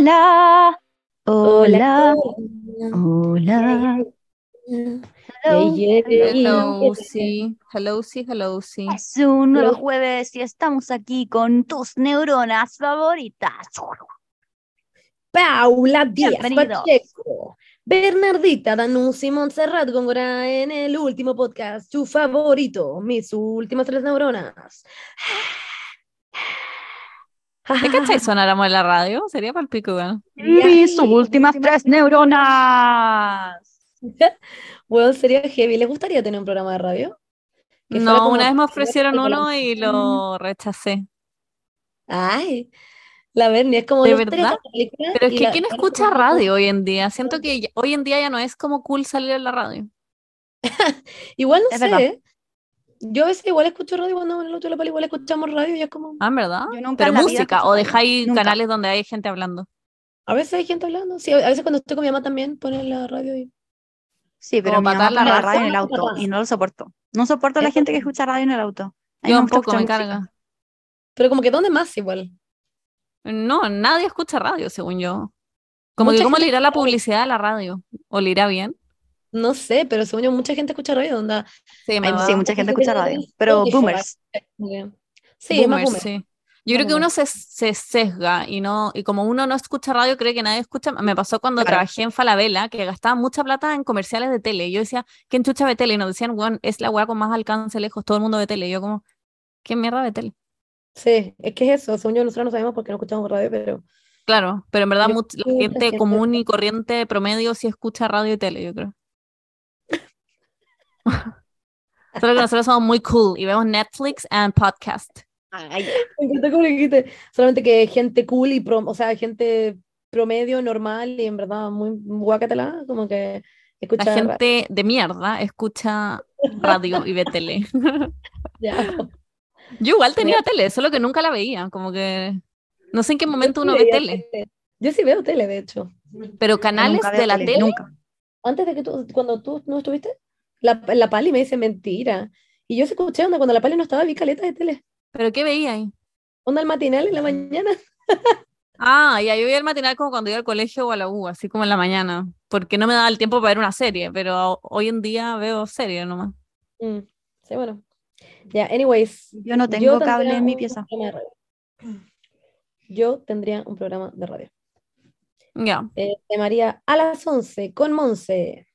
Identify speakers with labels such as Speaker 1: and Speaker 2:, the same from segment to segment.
Speaker 1: Hola, hola, hola. Hello,
Speaker 2: Hello, sí. Hello, sí, hello, sí.
Speaker 1: Es un nuevo jueves y estamos aquí con tus neuronas favoritas.
Speaker 3: Paula Díaz
Speaker 1: Bienvenidos.
Speaker 3: Pacheco, Bernardita Danuzzi Montserrat Góngora en el último podcast, tu favorito, mis últimas tres neuronas.
Speaker 2: ¿Te cachai sonáramos en la radio? Sería para el pico, ¿no?
Speaker 1: Mis últimas tres neuronas.
Speaker 3: Bueno, sería heavy. ¿Les gustaría tener un programa de radio?
Speaker 2: No,
Speaker 3: como-
Speaker 2: una vez me ofrecieron uno y lo rechacé.
Speaker 3: Ay, la Bernie es como
Speaker 2: ¿De verdad? Pero es
Speaker 3: y
Speaker 2: que
Speaker 3: la-
Speaker 2: ¿quién escucha radio hoy en día? Siento que ya- hoy en día ya no es como cool salir en la radio.
Speaker 3: Igual no
Speaker 1: Es
Speaker 3: sé.
Speaker 1: verdad.
Speaker 3: Yo a veces igual escucho radio cuando en el auto de la igual escuchamos radio y es como.
Speaker 2: Ah, ¿en verdad?
Speaker 1: Yo nunca
Speaker 2: Pero música, o dejáis
Speaker 1: Nunca.
Speaker 2: canales donde hay gente hablando.
Speaker 3: A veces hay gente hablando. Sí, a veces cuando estoy con mi mamá también ponen la radio y.
Speaker 1: Sí, pero
Speaker 2: Como
Speaker 1: mi mamá
Speaker 2: la
Speaker 1: pone la
Speaker 2: raza.
Speaker 1: radio en el auto y no lo soporto. No soporto a la gente que escucha radio en el auto. A mí
Speaker 2: Yo
Speaker 1: me gusta
Speaker 2: tampoco me
Speaker 1: música.
Speaker 2: carga.
Speaker 3: Pero como que ¿dónde más igual?
Speaker 2: No, nadie escucha radio, según yo. Como
Speaker 3: Mucha
Speaker 2: que cómo le irá la publicidad a la radio. ¿O le irá bien?
Speaker 3: No sé, pero según yo mucha gente escucha radio. Onda.
Speaker 2: Sí,
Speaker 1: mucha gente escucha radio. Pero boomers.
Speaker 3: Sí, más
Speaker 2: Boomers,
Speaker 3: boomer.
Speaker 2: sí. Yo creo que uno se, se sesga y no, y como uno no escucha radio, cree que nadie escucha. Me pasó cuando
Speaker 3: Claro.
Speaker 2: trabajé en Falabella, que gastaba mucha plata en comerciales de tele. Yo decía, ¿quién chucha ve tele? Y nos decían, weón, es la weá con más alcance lejos, todo el mundo ve tele. Y yo como, ¿qué mierda ve tele?
Speaker 3: Sí, es que es eso. Según yo, nosotros no sabemos por qué no escuchamos radio, pero.
Speaker 2: Claro, pero en verdad
Speaker 3: Yo
Speaker 2: la gente común y corriente promedio sí escucha radio y tele, yo creo. Solo que nosotros somos muy cool y vemos Netflix and podcast.
Speaker 3: Me le dijiste. Solamente que gente cool y. Pro, o sea, gente promedio, normal y en verdad muy guacatela. Como que escucha.
Speaker 2: La gente de mierda escucha radio y ve tele.
Speaker 3: Ya.
Speaker 2: Yo igual tenía tele, solo que nunca la veía, como que no sé en qué momento uno ve tele,
Speaker 3: Yo sí veo tele, de hecho.
Speaker 2: pero canales de la
Speaker 1: tele,
Speaker 2: tele,
Speaker 1: Nunca.
Speaker 3: Antes de que tú, cuando tú no estuviste, la, la Pali me dice mentira. Y yo se escuché onda cuando la Pali no estaba, vi caleta de tele.
Speaker 2: pero ¿qué veía ahí?
Speaker 3: Onda el matinal en la mañana.
Speaker 2: Ah, ya yo veía el matinal como cuando iba al colegio o a la U, así como en la mañana, porque no me daba el tiempo para ver una serie, pero hoy en día veo series nomás.
Speaker 3: Mm, sí, bueno. Ya, anyways.
Speaker 1: Yo no tengo
Speaker 3: yo
Speaker 1: cable en mi pieza.
Speaker 3: de. Yo tendría un programa de radio.
Speaker 2: Ya.
Speaker 3: Eh, se llamaría A las 11 con Monse.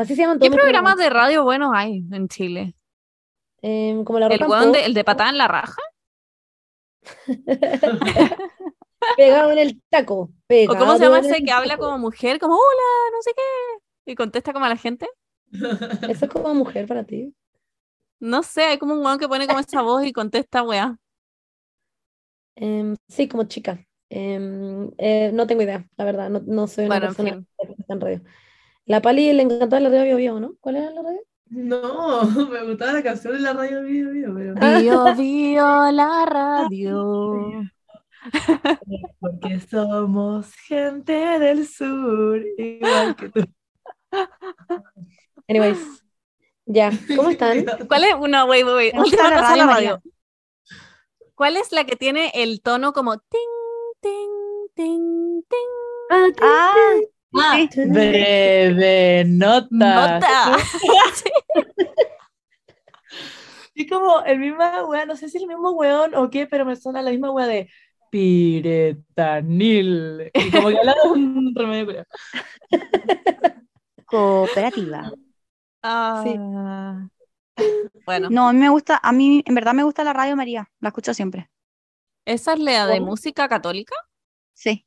Speaker 3: Así se llaman
Speaker 2: ¿Qué
Speaker 3: todos
Speaker 2: programas de radio buenos hay en Chile?
Speaker 3: Em, como la
Speaker 2: ¿El de, el de patada en la raja?
Speaker 3: pegado en el taco.
Speaker 2: ¿O cómo se llama
Speaker 3: en
Speaker 2: ese que habla como mujer, como hola, no sé qué? Y contesta como a la gente.
Speaker 3: Eso es como mujer para ti.
Speaker 2: No sé, hay como un weón que pone como esa voz y contesta weá.
Speaker 3: Em, sí, como chica. Em, eh, no tengo idea, la verdad. No, no soy una
Speaker 2: Bueno, en
Speaker 3: persona
Speaker 2: fin.
Speaker 3: que está en radio. La Pali le encantaba la radio Bio Bio, ¿no? ¿Cuál era la radio?
Speaker 4: No, me gustaba la canción de la radio Video Video, pero
Speaker 2: Bio, bio, la radio.
Speaker 4: porque somos gente del sur, igual que tú.
Speaker 3: Anyways, ya, ¿cómo están?
Speaker 2: ¿Cuál es? No, wait, wait, wait. Última cosa la radio. ¿Cuál es la que tiene el tono como ting, ting, ting, ting?
Speaker 1: Ah,
Speaker 4: Ah,
Speaker 1: sí.
Speaker 4: breve nota.
Speaker 2: Nota.
Speaker 4: Y como el mismo weón, no sé si es el mismo weón o qué, pero me suena la misma weá de piretanil. Y como que habla de un remedio culiao.
Speaker 1: cooperativa.
Speaker 2: Ah. Bueno,
Speaker 1: No, a mí me gusta, a mí en verdad me gusta la radio María, la escucho siempre.
Speaker 2: ¿esa es la de
Speaker 3: ¿Cómo?
Speaker 2: música católica?
Speaker 1: Sí,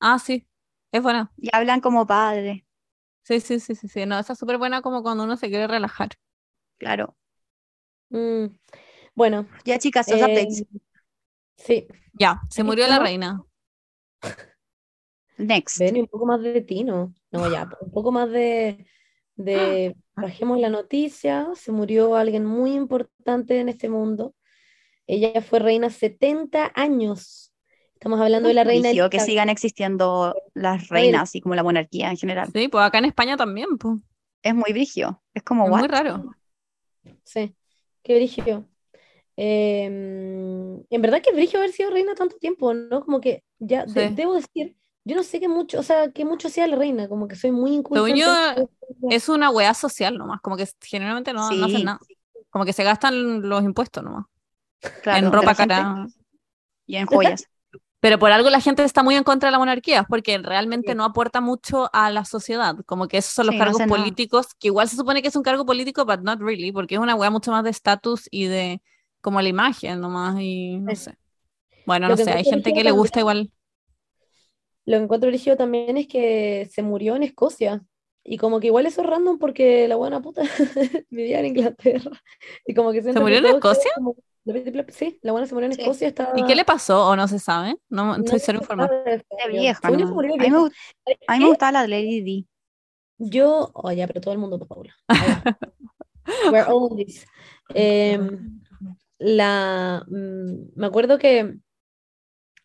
Speaker 2: Ah, sí. Es buena.
Speaker 1: y hablan como padre,
Speaker 2: Sí, sí, sí, sí, sí. No, esa es súper buena como cuando uno se quiere relajar.
Speaker 1: claro.
Speaker 3: Mm, bueno,
Speaker 1: Ya chicas, los
Speaker 3: eh,
Speaker 1: updates.
Speaker 3: sí,
Speaker 2: Ya, se murió la reina.
Speaker 1: Next.
Speaker 3: ven un poco más de Tino. No, ya, un poco más de, de, bajemos la noticia. Se murió alguien muy importante en este mundo. Ella fue reina 70 años. Estamos hablando de la reina
Speaker 1: que sigan existiendo las reinas y como la monarquía en general.
Speaker 2: Sí, pues acá en España también, pues.
Speaker 1: Es muy brigio. Es como
Speaker 2: Es muy
Speaker 1: what?
Speaker 2: raro.
Speaker 3: Sí, qué brígido. Em, en verdad que brígido haber sido reina tanto tiempo, ¿no? Como que Ya, de- debo decir, yo no sé qué mucho, o sea, qué mucho hacía la reina, como que soy muy inculta.
Speaker 2: Es una weá social nomás, como que generalmente no, no hacen nada. Como que se gastan los impuestos nomás.
Speaker 1: Claro,
Speaker 2: en ropa cara.
Speaker 1: Y en joyas.
Speaker 2: Pero por algo la gente está muy en contra de la monarquía, porque realmente no aporta mucho a la sociedad. Como que esos son los
Speaker 1: Sí, no
Speaker 2: cargos
Speaker 1: hace nada.
Speaker 2: políticos, que igual se supone que es un cargo político, but not really, porque es una weá mucho más de estatus y de como la imagen nomás, y no
Speaker 3: Sí.
Speaker 2: sé. Bueno,
Speaker 3: Lo
Speaker 2: no sé, hay gente que le
Speaker 3: también-
Speaker 2: gusta igual.
Speaker 3: Lo que encuentro brígido también es que se murió en Escocia. Y como que igual eso es random porque la buena puta vivía en Inglaterra. Y como que que
Speaker 2: murió en Escocia?
Speaker 3: como- Sí, la buena se murió en
Speaker 1: Sí.
Speaker 3: Escocia. Estaba...
Speaker 2: ¿Y qué le pasó o no se sabe? No, estoy
Speaker 3: no
Speaker 2: cero informada.
Speaker 1: vieja, A mí me, a mí me
Speaker 3: ¿Qué?
Speaker 1: gustaba la de Lady Di.
Speaker 3: Yo, oh ya, pero todo el mundo, Paula. We're all this. Em, la, mm, me acuerdo que,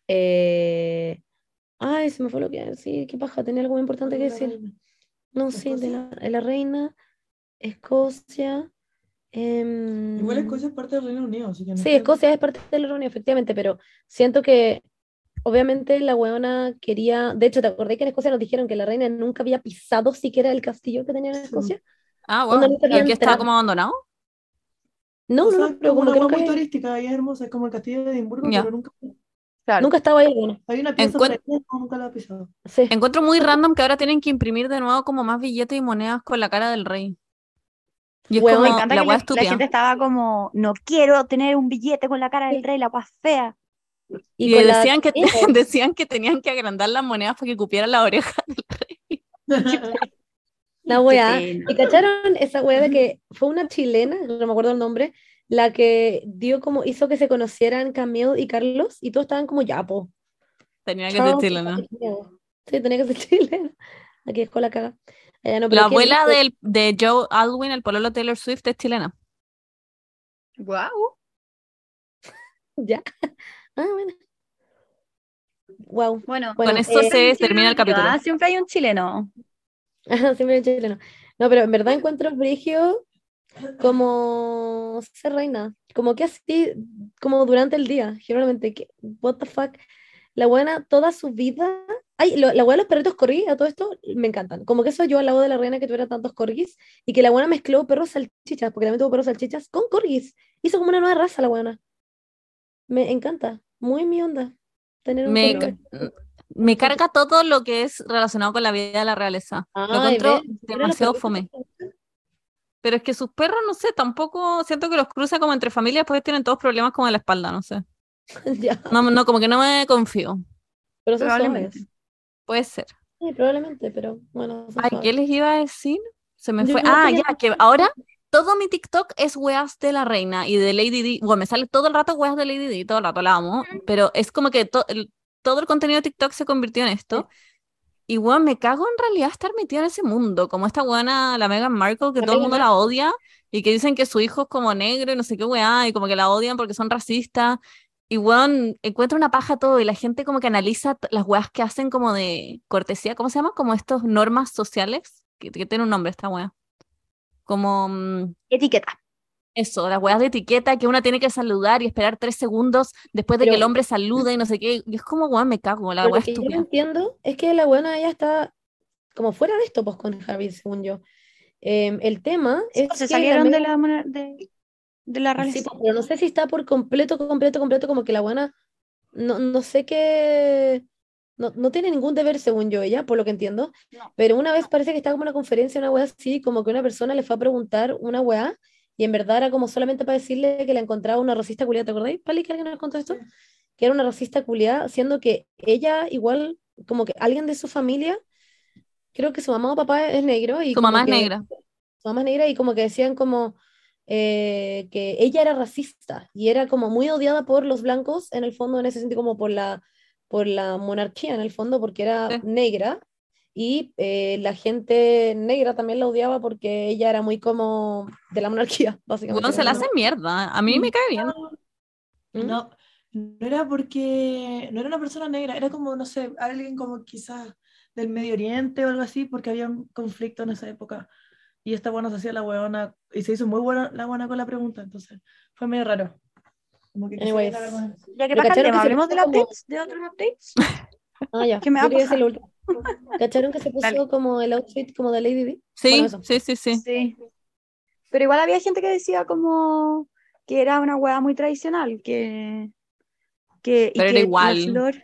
Speaker 3: eh, ay, se me fue lo que decir, qué paja, tenía algo muy importante que decir. No, sí, de la, de la reina, Escocia. Em,
Speaker 4: Igual Escocia es parte del Reino Unido, así que no
Speaker 3: Sí, Escocia es parte de la reunión, efectivamente, pero siento que obviamente la weona quería, de hecho, ¿te acordás que en Escocia nos dijeron que la reina nunca había pisado siquiera el castillo que tenían en Escocia?
Speaker 2: Ah,
Speaker 3: Onda,
Speaker 2: wow. ¿Y que estaba como abandonado?
Speaker 3: No,
Speaker 4: O
Speaker 3: no,
Speaker 4: sea,
Speaker 3: no,
Speaker 4: es
Speaker 3: pero
Speaker 4: como
Speaker 3: como
Speaker 4: una
Speaker 3: que nunca,
Speaker 4: turística y es hermosa, es como el castillo de Edimburgo, pero nunca.
Speaker 1: Claro.
Speaker 3: nunca estaba ahí, bueno.
Speaker 4: Hay una pieza
Speaker 2: Encuent-
Speaker 4: ahí, nunca la he pisado.
Speaker 3: Sí.
Speaker 2: Encuentro muy random que ahora tienen que imprimir de nuevo como más billetes y monedas con la cara del rey. Y es como
Speaker 1: Me encanta
Speaker 2: la
Speaker 1: que la, gente estaba como, no quiero tener un billete con la cara del rey, la paz fea.
Speaker 2: Y,
Speaker 3: con la-
Speaker 2: decían, que, decían que tenían que agrandar las monedas para que cupieran la oreja del rey.
Speaker 3: la weá. ¿Y cacharon esa weá de que fue una chilena, no me acuerdo el nombre, la que dio como, hizo que se conocieran Camille y Carlos y todos estaban como ya, po.
Speaker 2: Tenía que ser chilena.
Speaker 3: Sí, tenía que ser chilena. Aquí dejó la caga. No,
Speaker 2: La abuela del, de Joe Alwyn, el pololo Taylor Swift, es chilena.
Speaker 1: Guau.
Speaker 3: Ya. Ah, bueno. Wow.
Speaker 1: Bueno,
Speaker 3: Bueno,
Speaker 2: Con eso
Speaker 3: eh,
Speaker 2: se termina el capítulo.
Speaker 1: ah, siempre hay un chileno.
Speaker 3: Siempre en chileno. No, pero en verdad encuentro brigio como ser reina. Como que así, como durante el día, generalmente. Que, what the fuck. La buena toda su vida. Ay, lo- la buena de los perritos corgis, a todo esto, me encantan. Como que eso yo al lado de la reina que tuviera tantos corgis y que la buena mezcló perros salchichas, porque también tuvo perros salchichas con corgis. Hizo como una nueva raza la buena. Me encanta. Muy mi onda. Tener un
Speaker 2: Me, ca- me carga todo lo que es relacionado con la vida de la realeza. Lo encuentro demasiado fome. Pero es que sus perros, no sé, tampoco siento que los cruza como entre familias, pues tienen todos problemas como en la espalda, no sé.
Speaker 3: Ya,
Speaker 2: No, no, como que no me confío.
Speaker 3: pero son.
Speaker 2: Puede ser.
Speaker 3: Sí, probablemente, pero bueno. suaves.
Speaker 2: ¿qué les iba a decir? Se me
Speaker 3: Yo
Speaker 2: fue. Ah,
Speaker 3: ya
Speaker 2: que ahora todo mi TikTok es weas de la reina y de Lady Di. Bueno, me sale todo el rato weas de Lady Di, todo el rato la amo, pero es como que to- el- todo el contenido de TikTok se convirtió en esto. Y weón, me cago en realidad estar metida en ese mundo, como esta weona, la Meghan Markle, que
Speaker 3: La
Speaker 2: todo el mundo la odia y que dicen que su hijo es como negro y no sé qué weá, y como que la odian porque son racistas. Y weón, encuentra una paja todo y la gente como que analiza las weas que hacen como de cortesía, ¿cómo se llama? Como estos normas sociales, que, que tiene un nombre esta wea. Como mm,
Speaker 1: Etiqueta.
Speaker 2: eso, las weas de etiqueta que una tiene que saludar y esperar tres segundos después de que el hombre salude y no sé qué. Y es como, weón, me cago, la
Speaker 3: Pero
Speaker 2: wea
Speaker 3: lo que yo no entiendo es que la buena ella está como fuera de esto, pues con Harry, según yo. Em, el tema
Speaker 1: Sí,
Speaker 3: es
Speaker 1: pues, se
Speaker 3: que la
Speaker 1: salieron de la, de, de la
Speaker 3: Sí, pero no sé si está por completo, completo, completo, como que la buena, no, no sé qué, no, no tiene ningún deber según yo ella, por lo que entiendo,
Speaker 1: No.
Speaker 3: pero una vez parece que estaba como en una conferencia, una weá así, como que una persona le fue a preguntar una weá, y en verdad era como solamente para decirle que la encontraba una racista culiada, ¿te acordáis, Pali, que alguien nos contó esto? Que era una racista culiada, siendo que ella igual, como que alguien de su familia, creo que su mamá o papá es negro, y
Speaker 2: Su mamá es
Speaker 3: que-
Speaker 2: negra.
Speaker 3: su mamá es negra y como que decían como eh, que ella era racista y era como muy odiada por los blancos en el fondo, en ese sentido como por la, por la monarquía en el fondo, porque era
Speaker 2: Sí.
Speaker 3: negra y eh, la gente negra también la odiaba porque ella era muy como de la monarquía, básicamente.
Speaker 2: Weón, se la hace mierda. A mí me cae bien.
Speaker 3: ¿Mm?
Speaker 4: No, no era porque no era una persona negra, era como, no sé, alguien como quizás del Medio Oriente o algo así, porque había un conflicto en esa época. Y esta buena se hacía la huevona, y se hizo muy buena la buena con la pregunta, entonces fue medio raro. Como que
Speaker 3: Anyways.
Speaker 1: Ya que pasa el
Speaker 3: cacharon
Speaker 1: tema, hablemos de
Speaker 3: como-
Speaker 1: updates, de otros updates.
Speaker 3: Ah, ya.
Speaker 1: Que me va a
Speaker 3: último. ¿Cacharon que se puso
Speaker 1: Dale.
Speaker 3: como el outfit como de Lady Di?
Speaker 2: Sí,
Speaker 3: Bueno,
Speaker 2: sí, sí, sí.
Speaker 1: Sí. Pero igual había gente que decía como que era una hueá muy tradicional, que, que, y
Speaker 2: Pero era
Speaker 1: que
Speaker 2: igual.
Speaker 1: flor.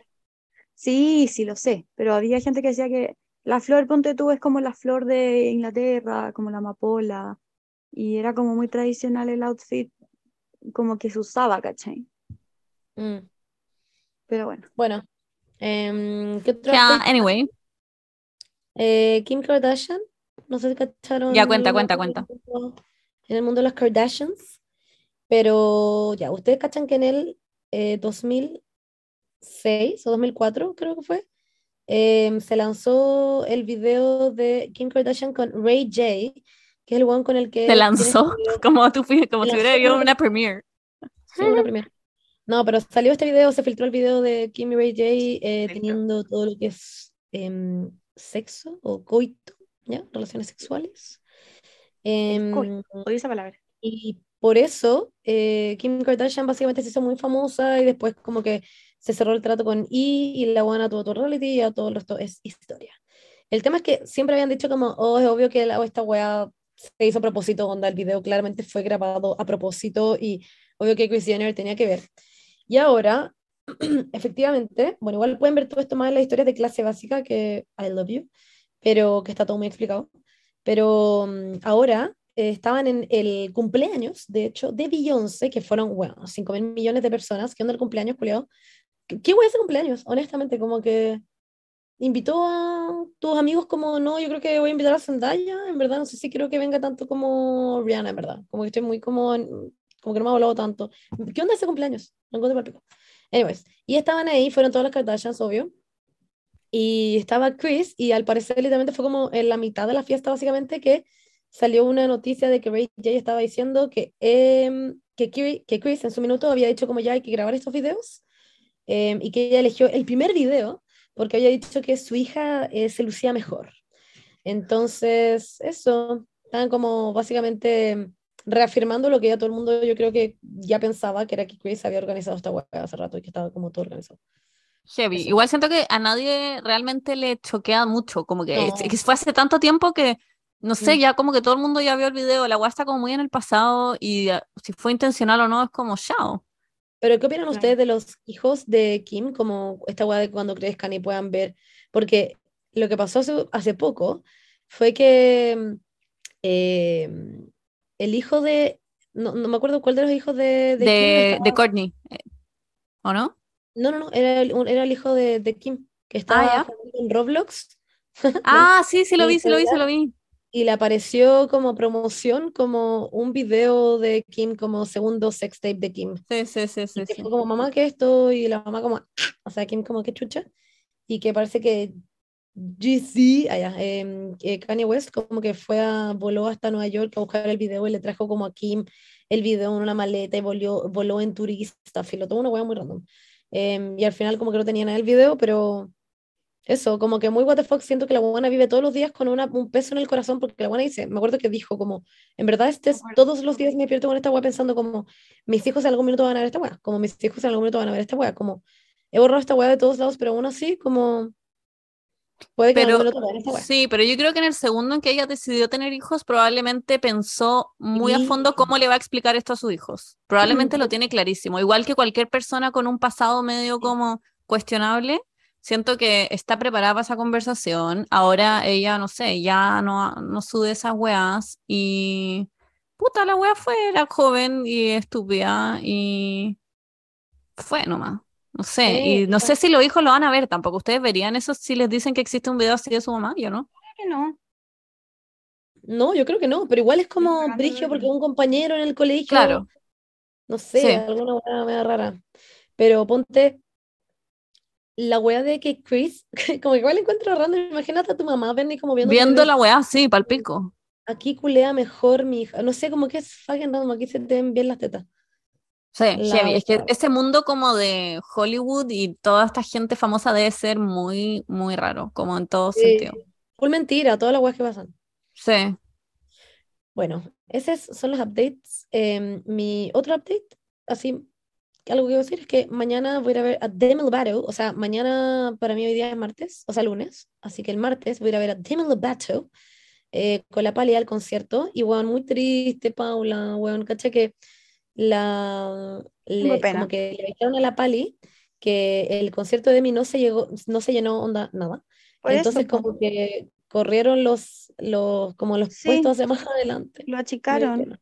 Speaker 1: Sí, sí, lo sé. Pero había gente que decía que la flor, ponte tú, es como la flor de Inglaterra, como la amapola. Y era como muy tradicional el outfit, como que se usaba, ¿cachai?
Speaker 3: Mm,
Speaker 1: Pero bueno.
Speaker 3: Bueno, em, ¿qué otro
Speaker 2: anyway.
Speaker 3: Eh, Kim Kardashian, no sé si cacharon.
Speaker 2: Ya, cuenta, cuenta, cuenta.
Speaker 3: En el mundo de las Kardashians, pero ya, ustedes cachan que en el eh, 2006 o 2004, creo que fue, em, se lanzó el video de Kim Kardashian con Ray J, que es el one con el que
Speaker 2: Se lanzó
Speaker 3: video-
Speaker 2: como, tú, fui- como
Speaker 3: Se
Speaker 2: si hubiera habido una premiere.
Speaker 3: Sí, una primera. No, pero salió este video, se filtró el video de Kim y Ray J eh, teniendo todo lo que es em, sexo o coito, ¿ya? Relaciones sexuales.
Speaker 1: Coito. Oí esa palabra.
Speaker 3: y por eso eh, Kim Kardashian básicamente se hizo muy famosa y después como que se cerró el trato con E y la buena tuvo todo reality y ya todo el resto es historia. El tema es que siempre habían dicho como, oh, es obvio que la, esta weá se hizo a propósito, onda, el video claramente fue grabado a propósito y obvio que Kris Jenner tenía que ver. Y ahora, efectivamente, bueno, igual pueden ver todo esto más en las historias de clase básica que I love you, pero que está todo muy explicado. Pero mm, ahora eh, estaban en el cumpleaños, de hecho, de Beyoncé, que fueron, bueno, 5 mil millones de personas. ¿Qué onda el cumpleaños, culiao? ¿Qué, wea ese cumpleaños? Honestamente, como que invitó a tus amigos como, no, yo creo que voy a invitar a Zendaya, en verdad, no sé si creo que venga tanto como Rihanna, en verdad. Como que estoy muy como, como que no me ha hablado tanto. ¿Qué onda ese cumpleaños? No encuentro palpico. Anyways, y estaban ahí, fueron todas las Kardashians, obvio. Y estaba Chris, y al parecer literalmente fue como en la mitad de la fiesta, básicamente, que salió una noticia de que Ray J estaba diciendo que, em, que, que Chris en su minuto había dicho como ya hay que grabar estos videos, em, y que ella eligió el primer video porque había dicho que su hija eh, se lucía mejor. Entonces, eso, estaban como básicamente reafirmando lo que ya todo el mundo yo creo que ya pensaba, que era que Chris había organizado esta hueá hace rato y que estaba como todo organizado.
Speaker 2: Heavy.
Speaker 3: Eso.
Speaker 2: Igual siento que a nadie realmente le choquea mucho, como que,
Speaker 3: No.
Speaker 2: es- que fue hace tanto tiempo que, no sé,
Speaker 3: Mm.
Speaker 2: ya como que todo el mundo ya vio el video, la weá está como muy en el pasado y ah, si fue intencional o no es como chao.
Speaker 3: Pero ¿qué opinan
Speaker 1: Claro.
Speaker 3: ustedes de los hijos de Kim, como esta weá de cuando crezcan y puedan ver? Porque lo que pasó hace, hace poco fue que mm, eh, el hijo de, no, no me acuerdo cuál de los hijos de, de
Speaker 2: De,
Speaker 3: estaba-
Speaker 2: de Courtney, eh, ¿o no?
Speaker 3: No, no, no, era el, un- era el hijo de, de Kim, que estaba
Speaker 2: ya.
Speaker 3: jugando en Roblox
Speaker 2: Ah, sí, sí lo vi, sí lo vi, sí lo vi.
Speaker 3: Y le apareció como promoción, como un video de Kim, como segundo sex tape de Kim.
Speaker 2: Sí, sí, sí, sí.
Speaker 3: Y que
Speaker 2: sí.
Speaker 3: fue como, mamá, ¿qué es esto? Y la mamá como, o sea, Kim como, ¿qué chucha? Y que parece que GC, allá, que Kanye West como que fue a, voló hasta Nueva York a buscar el video y le trajo como a Kim el video en una maleta y voló, voló en turista, filo, todo una hueá muy random. Em, y al final como que no tenían el video, pero eso, como que muy what the fuck, siento que la buena vive todos los días con una, un peso en el corazón, porque la buena dice, me acuerdo que dijo como, en verdad este es, todos los días me despierto con esta weá pensando como, mis hijos en algún minuto van a ver esta weá, como mis hijos en algún minuto van a ver esta weá, como, he borrado esta weá de todos lados, pero aún así, como, puede que
Speaker 2: Pero
Speaker 3: esta weá.
Speaker 2: sí, pero yo creo que en el segundo en que ella decidió tener hijos, probablemente pensó muy a fondo cómo le va a explicar esto a sus hijos. Probablemente lo tiene clarísimo. Igual que cualquier persona con un pasado medio como cuestionable, siento que está preparada para esa conversación. Ahora ella, no sé, ya no, no sube esas weas y puta, la wea fue, era joven y estúpida y fue nomás. No sé,
Speaker 3: Sí,
Speaker 2: y no
Speaker 3: claro.
Speaker 2: sé si los hijos lo van a ver tampoco. ¿Ustedes verían eso si les dicen que existe un video así de su mamá? Yo no.
Speaker 1: que no.
Speaker 3: No, yo creo que no, pero igual es como brigio porque un compañero en el colegio,
Speaker 2: Claro.
Speaker 3: no sé,
Speaker 2: Sí.
Speaker 3: alguna weá media rara. Pero ponte la weá de que Chris, como que igual encuentro random, imagínate a tu mamá Benny como viendo
Speaker 2: Viendo la weá, sí, palpico.
Speaker 3: aquí culea mejor mi hija, no sé, como que es fucking random, aquí se te ven bien las tetas.
Speaker 2: Sí,
Speaker 3: La
Speaker 2: heavy. Es que ese mundo como de Hollywood y toda esta gente famosa debe ser muy, muy raro, como en todo
Speaker 3: Sí.
Speaker 2: sentido.
Speaker 3: Full mentira, todas las weas que pasan.
Speaker 2: Sí.
Speaker 3: Bueno, esos son los updates. Em, mi otro update, así algo que a decir es que mañana voy a ir a ver a Demi Lovato, o sea, mañana para mí hoy día es martes, o sea, lunes, así que el martes voy a ir a ver a Demi Lovato eh, con la Pali al concierto, y weón, muy triste, Paula, weón, caché que la, le, como que le avisaron a la Pali que el concierto de Demi no se, llegó, no se llenó onda nada,
Speaker 1: Por
Speaker 3: entonces como que corrieron los, los, como los
Speaker 1: Sí.
Speaker 3: puestos hacia más adelante.
Speaker 1: lo achicaron.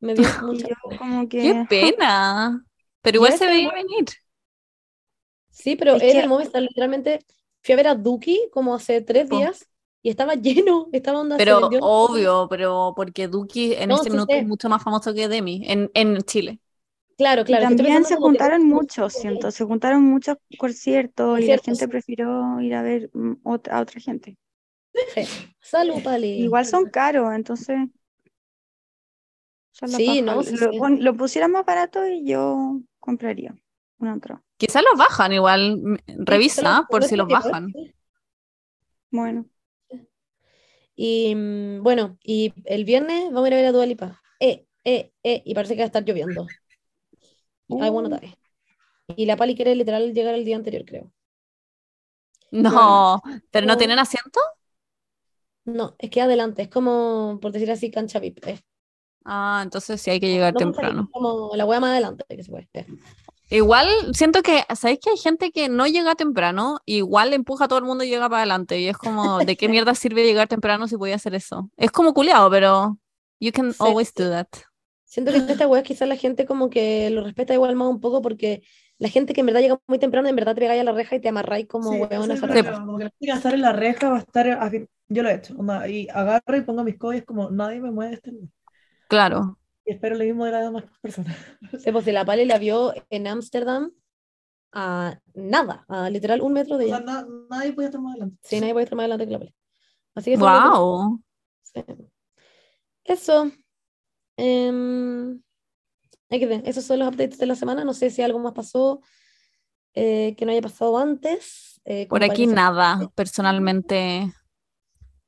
Speaker 3: Me dio
Speaker 1: Y
Speaker 3: mucha
Speaker 1: yo
Speaker 3: pena.
Speaker 1: como que...
Speaker 2: Qué pena. Pero igual se veía venir.
Speaker 3: Sí, pero
Speaker 1: Es
Speaker 3: en
Speaker 1: que-
Speaker 3: el Movistar literalmente fui a ver a Duki como hace tres
Speaker 2: Po.
Speaker 3: días y estaba lleno, estaba onda,
Speaker 2: Pero obvio, pero porque Duki en
Speaker 3: No,
Speaker 2: este
Speaker 3: sí
Speaker 2: minuto
Speaker 3: sé.
Speaker 2: es mucho más famoso que Demi en, en Chile.
Speaker 3: Claro, claro.
Speaker 1: también se
Speaker 3: que
Speaker 1: juntaron muchos, siento, se juntaron muchos conciertos y la gente prefirió ir a ver mm, a otra gente.
Speaker 3: Sí. Salud, Pali.
Speaker 1: Igual son caros, entonces...
Speaker 3: Sí, no, sí,
Speaker 1: lo,
Speaker 3: sí.
Speaker 1: lo pusieran más barato y yo compraría una otra.
Speaker 2: Quizás los bajan igual. m- Revisa por si los bajan.
Speaker 1: Bueno,
Speaker 3: Y mm, bueno, y el viernes vamos a ir a ver a Dua Lipa. Eh, eh, eh, y parece que va a estar lloviendo. I wanna
Speaker 1: Uh.
Speaker 3: die. Y la Pali quiere literal llegar el día anterior, creo.
Speaker 2: No, pero no
Speaker 3: No.
Speaker 2: tienen asiento.
Speaker 3: No, es que adelante, es como, por decir así, cancha VIP. Es
Speaker 2: Ah, entonces sí hay que llegar
Speaker 3: no
Speaker 2: temprano.
Speaker 3: es como la wea más adelante que se puede. Eh.
Speaker 2: Igual siento que, ¿sabéis que hay gente que no llega temprano? Igual empuja a todo el mundo y llega para adelante. Y es como, ¿de qué mierda sirve llegar temprano si voy a hacer eso? Es como culeado, pero you can
Speaker 3: Sí.
Speaker 2: always do that.
Speaker 3: Siento que esta wea quizás la gente como que lo respeta igual más un poco porque la gente que en verdad llega muy temprano, en verdad te pegáis a la reja y te amarráis como
Speaker 4: Sí,
Speaker 3: weón
Speaker 4: ese
Speaker 3: a
Speaker 4: es
Speaker 3: esa
Speaker 4: el
Speaker 3: reja.
Speaker 4: problema, como que la gente que estar en la reja va a estar yo lo he hecho, onda, y agarro y pongo mis codos como nadie me mueve este lugar.
Speaker 2: Claro.
Speaker 4: Y espero lo mismo de las demás personas.
Speaker 3: Sí, pues si la Pali la vio en Ámsterdam a nada, a literal un metro de
Speaker 4: O sea,
Speaker 3: ella.
Speaker 4: na- nadie podía estar más adelante.
Speaker 3: Sí, nadie puede estar más adelante que la Pali. Así que eso es lo que-
Speaker 2: Wow.
Speaker 3: sí. Eso. Em, esos son los updates de la semana. No sé si algo más pasó eh, que no haya pasado antes. eh,
Speaker 2: Por aquí nada, personalmente.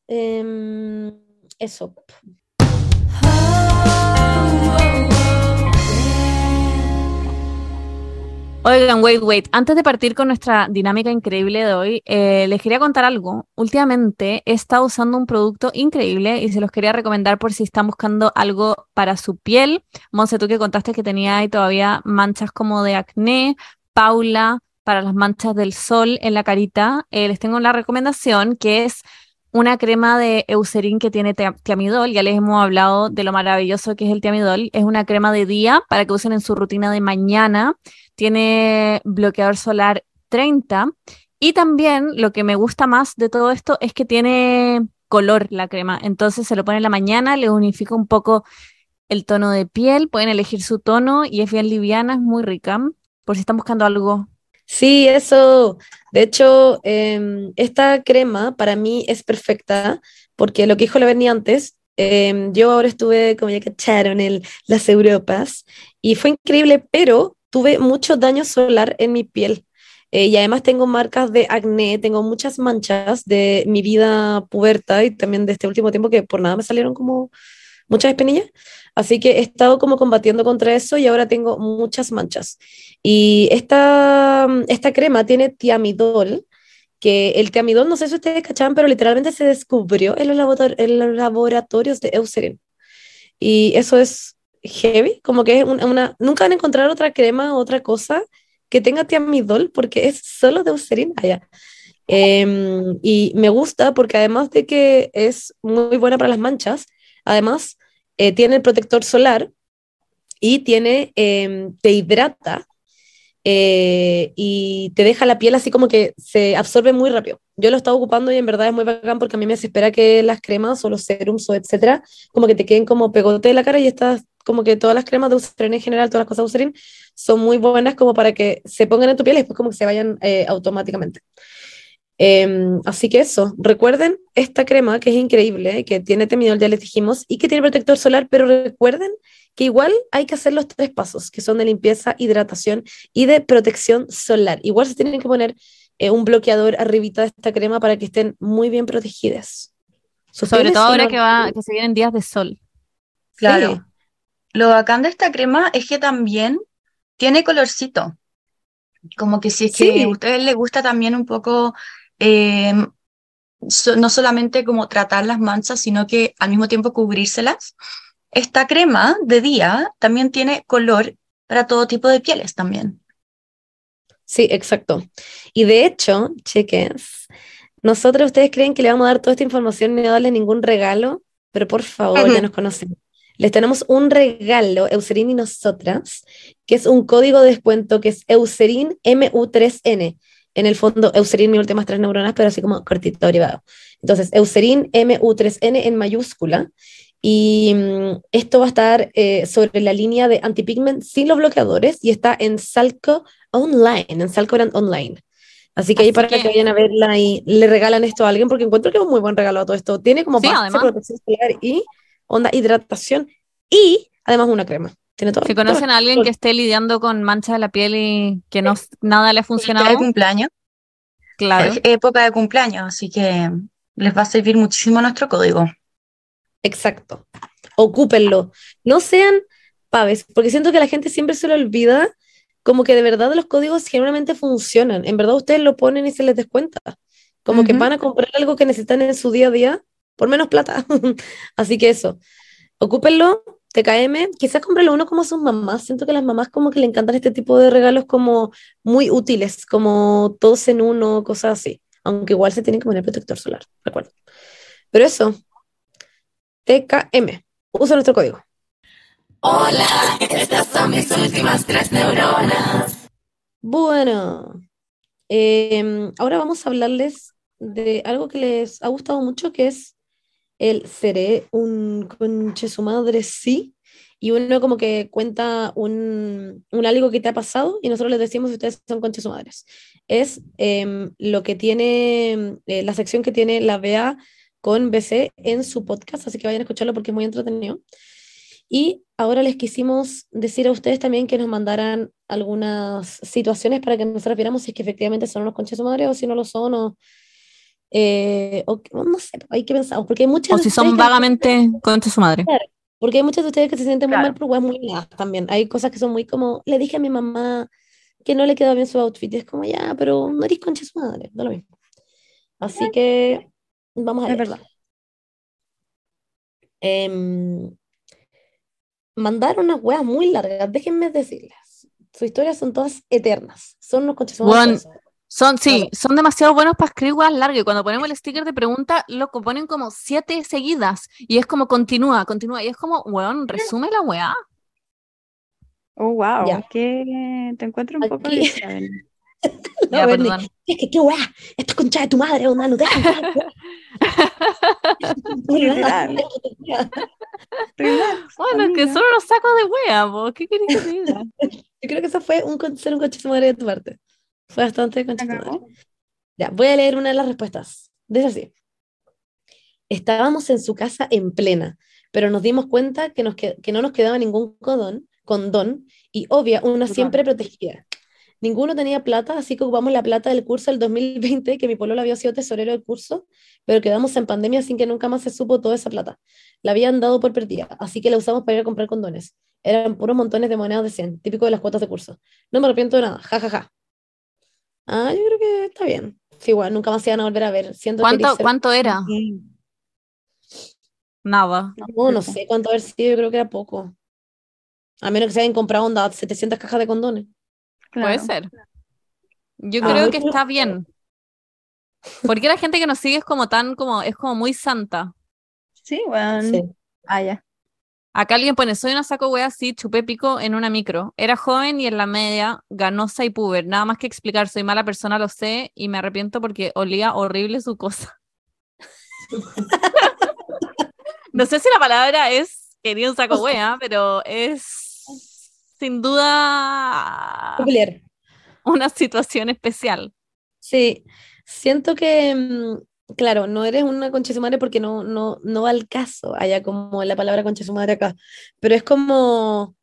Speaker 3: Em, eso.
Speaker 2: Oigan, wait, wait. Antes de partir con nuestra dinámica increíble de hoy, eh, les quería contar algo. Últimamente he estado usando un producto increíble y se los quería recomendar por si están buscando algo para su piel. Monse, tú que contaste que tenía ahí todavía manchas como de acné. Paula, para las manchas del sol en la carita, eh, les tengo la recomendación que es una crema de Eucerin que tiene tia- tiamidol. Ya les hemos hablado de lo maravilloso que es el tiamidol. Es una crema de día para que usen en su rutina de mañana tiene bloqueador solar 30 y también lo que me gusta más de todo esto es que tiene color la crema, entonces se lo pone en la mañana, le unifica un poco el tono de piel, pueden elegir su tono y es bien liviana, es muy rica, por si están buscando algo.
Speaker 3: Sí, eso. De hecho, em, esta crema para mí es perfecta porque lo que dijo la Berni antes, em, yo ahora estuve, como ya cacharon, en las Europas y fue increíble, pero tuve mucho daño solar en mi piel. Eh, y además tengo marcas de acné, tengo muchas manchas de mi vida puberta y también de este último tiempo que por nada me salieron como muchas espinillas. Así que he estado como combatiendo contra eso y ahora tengo muchas manchas. Y esta, esta crema tiene tiamidol, que el tiamidol, no sé si ustedes cachaban, pero literalmente se descubrió en los, laboratorios de Eucerin. Y eso es heavy, como que es un- una... Nunca van a encontrar otra crema otra cosa que tenga tiamidol porque es solo de Eucerin allá. Em, y me gusta porque además de que es muy buena para las manchas, además eh, tiene el protector solar y tiene, em, te hidrata eh, y te deja la piel así como que se absorbe muy rápido. Yo lo he estado ocupando y en verdad es muy bacán porque a mí me desespera que las cremas o los serums o etcétera, como que te queden como pegote de la cara y estas, como que todas las cremas de Eucerin en general, todas las cosas de Eucerin, son muy buenas como para que se pongan en tu piel y después como que se vayan eh, automáticamente. Em, así que eso, recuerden esta crema que es increíble, que tiene temidol, ya les dijimos, y que tiene protector solar, pero recuerden que igual hay que hacer los tres pasos, que son de limpieza, hidratación y de protección solar. Igual se tienen que poner eh, un bloqueador arribita de esta crema para que estén muy bien protegidas. Sus
Speaker 2: Sobre todo ahora
Speaker 3: no-
Speaker 2: que, va, que se vienen días de sol.
Speaker 1: Claro.
Speaker 3: Sí.
Speaker 1: Lo bacán de esta crema es que también
Speaker 5: tiene colorcito. Como que si es
Speaker 3: Sí.
Speaker 5: que a ustedes les gusta también un poco, eh, so- no solamente como tratar las manchas, sino que al mismo tiempo cubrírselas. Esta crema de día también tiene color para todo tipo de pieles también.
Speaker 3: Sí, exacto. Y de hecho, cheques, nosotros ustedes creen que le vamos a dar toda esta información y no darle ningún regalo, pero por favor, ya nos conocen. Les tenemos un regalo, Eucerin y nosotras, que es un código de descuento que es Eucerin MU3N. En el fondo, Eucerin mi últimas tres neuronas, pero así como cortito, privado. Entonces, Eucerin MU3N en mayúscula. Y mm, esto va a estar eh, sobre la línea de antipigment sin los bloqueadores y está en Salco online, en Salcoran Online. Así que ahí para
Speaker 2: que-
Speaker 3: que vayan a verla y le regalan esto a alguien, porque encuentro que es un muy buen regalo a todo esto. Tiene como
Speaker 2: Sí,
Speaker 3: base protección solar y onda hidratación y además una crema. Tiene todo.
Speaker 2: Si
Speaker 3: todo.
Speaker 2: conocen a alguien que esté lidiando con manchas de la piel y que no nada le ha
Speaker 5: Época de
Speaker 2: funcionado,
Speaker 5: cumpleaños.
Speaker 2: claro.
Speaker 5: Es época de cumpleaños, así que les va a servir muchísimo nuestro código.
Speaker 3: Exacto. Ocúpenlo. No sean paves, porque siento que la gente siempre se lo olvida, como que de verdad los códigos generalmente funcionan. En verdad ustedes lo ponen y se les descuenta. Como que van a comprar algo que necesitan en su día a día por menos plata. Así que eso. Ocúpenlo, TKM. Quizás cómprenlo uno como a sus mamás. Siento que a las mamás como que le encantan este tipo de regalos como muy útiles, como todos en uno, cosas así. Aunque igual se tienen que poner protector solar, recuerdo. Pero eso, TKM. Usa nuestro código.
Speaker 6: Hola, estas son mis últimas tres neuronas.
Speaker 3: Bueno, em, ahora vamos a hablarles de algo que les ha gustado mucho, que es el seré un conche madre sí, y uno como que cuenta un, un algo que te ha pasado y nosotros les decimos si ustedes son conche su madres. Es em, lo que tiene, eh, la sección que tiene la BA con BC en su podcast, así que vayan a escucharlo porque es muy entretenido. Y ahora les quisimos decir a ustedes también que nos mandaran algunas situaciones para que nosotros viéramos si es que efectivamente son unos conches su o si no lo son eh, o no sé, hay que pensar, porque hay muchas
Speaker 2: O si son
Speaker 3: ustedes que-
Speaker 2: vagamente contra su madre.
Speaker 3: porque hay muchos de ustedes que se sienten muy
Speaker 5: Claro.
Speaker 3: mal por weas muy nada también. Hay cosas que son muy como, le dije a mi mamá que no le quedó bien su outfit. Y es como, ya, pero no eres concha su madre, da lo mismo. Así que vamos a
Speaker 1: Es
Speaker 3: ver.
Speaker 1: verdad.
Speaker 3: Em, mandaron unas weas muy largas, déjenme decirles. Sus historias son todas eternas. Son unos conchas de
Speaker 2: Son, sí,
Speaker 3: Claro.
Speaker 2: son demasiado buenos para escribir weas largas. Y cuando ponemos el sticker de pregunta, lo ponen como siete seguidas. Y es como continúa, continúa. Y es como, weón, resume la wea.
Speaker 1: Oh, wow.
Speaker 3: Ya.
Speaker 1: Que te encuentro un poco
Speaker 3: Aquí-. No,
Speaker 2: Ya, perdón.
Speaker 3: es que qué wea, esta concha de tu madre, onda, no
Speaker 2: Bueno, es que son unos sacos de wea, po. ¿Qué querés que te diga?
Speaker 3: Yo creo que eso fue un, ser un concha de su madre de tu parte. Fue bastante
Speaker 1: acabó?
Speaker 3: Ya, voy a leer una de las respuestas. Dice así. Estábamos en su casa en plena, pero nos dimos cuenta que, nos que, que no nos quedaba ningún condón, condón y obvia, una siempre protegida. Ninguno tenía plata, así que ocupamos la plata del curso del 2020, que mi pololo había sido tesorero del curso, pero quedamos en pandemia sin que nunca más se supo toda esa plata. La habían dado por perdida, así que la usamos para ir a comprar condones. Eran puros montones de monedas de 100, típico de las cuotas de curso. No me arrepiento de nada, jajaja. Ja, ja. Ah, yo creo que está bien. Sí, igual, nunca más se van a volver a ver. Siento que
Speaker 2: ¿Cuánto,
Speaker 3: quería ser-
Speaker 2: ¿Cuánto era?
Speaker 1: Sí.
Speaker 2: Nada.
Speaker 3: No, no sé cuánto haber sido, yo creo que era poco. A menos que se hayan comprado onda 700 cajas de condones.
Speaker 2: Puede ser. Yo
Speaker 3: Ah,
Speaker 2: creo que está bien. Porque la gente que nos sigue es como tan, como, es como muy santa.
Speaker 1: Sí, bueno.
Speaker 3: Sí.
Speaker 1: Ah, ya.
Speaker 2: Acá alguien pone, soy una saco wea así, chupé pico en una micro. Era joven y en la media, ganosa y puber. Nada más que explicar, soy mala persona, lo sé, y me arrepiento porque olía horrible su cosa. no sé si la palabra es quería un saco wea, pero es sin duda una situación especial.
Speaker 3: Sí, siento que, mm, claro, no eres una concha su madre porque no, no, no va al caso, allá como la palabra concha su madre acá, pero es como,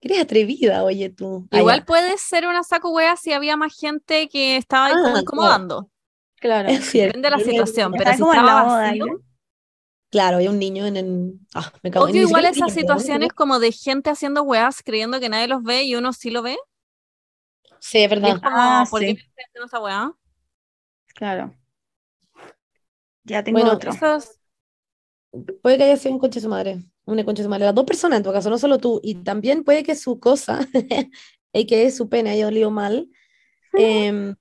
Speaker 3: eres atrevida, oye tú.
Speaker 2: Igual
Speaker 3: allá.
Speaker 2: puede ser una saco wea si había más gente que estaba ahí
Speaker 3: Ah,
Speaker 2: incomodando.
Speaker 1: Claro.
Speaker 3: Es cierto.
Speaker 2: Depende de la situación, pero si
Speaker 1: en
Speaker 2: estaba vacío.
Speaker 3: Claro, hay un niño en el... Ah, me cago.
Speaker 2: Odio
Speaker 3: ni
Speaker 2: igual esas
Speaker 3: niño,
Speaker 2: situaciones
Speaker 3: ¿no?
Speaker 2: como de gente haciendo weas creyendo que nadie los ve y uno sí lo ve.
Speaker 3: Sí, es verdad.
Speaker 2: como,
Speaker 1: Ah,
Speaker 2: ¿por qué
Speaker 1: sí.
Speaker 2: me estoy haciendo esa wea?
Speaker 1: Claro. Ya tengo
Speaker 3: Bueno,
Speaker 1: otro.
Speaker 3: Puede que haya sido un conche de su madre, una conche de su madre, las dos personas en tu caso, no solo tú, y también puede que su cosa, y que su pene haya olido mal, em,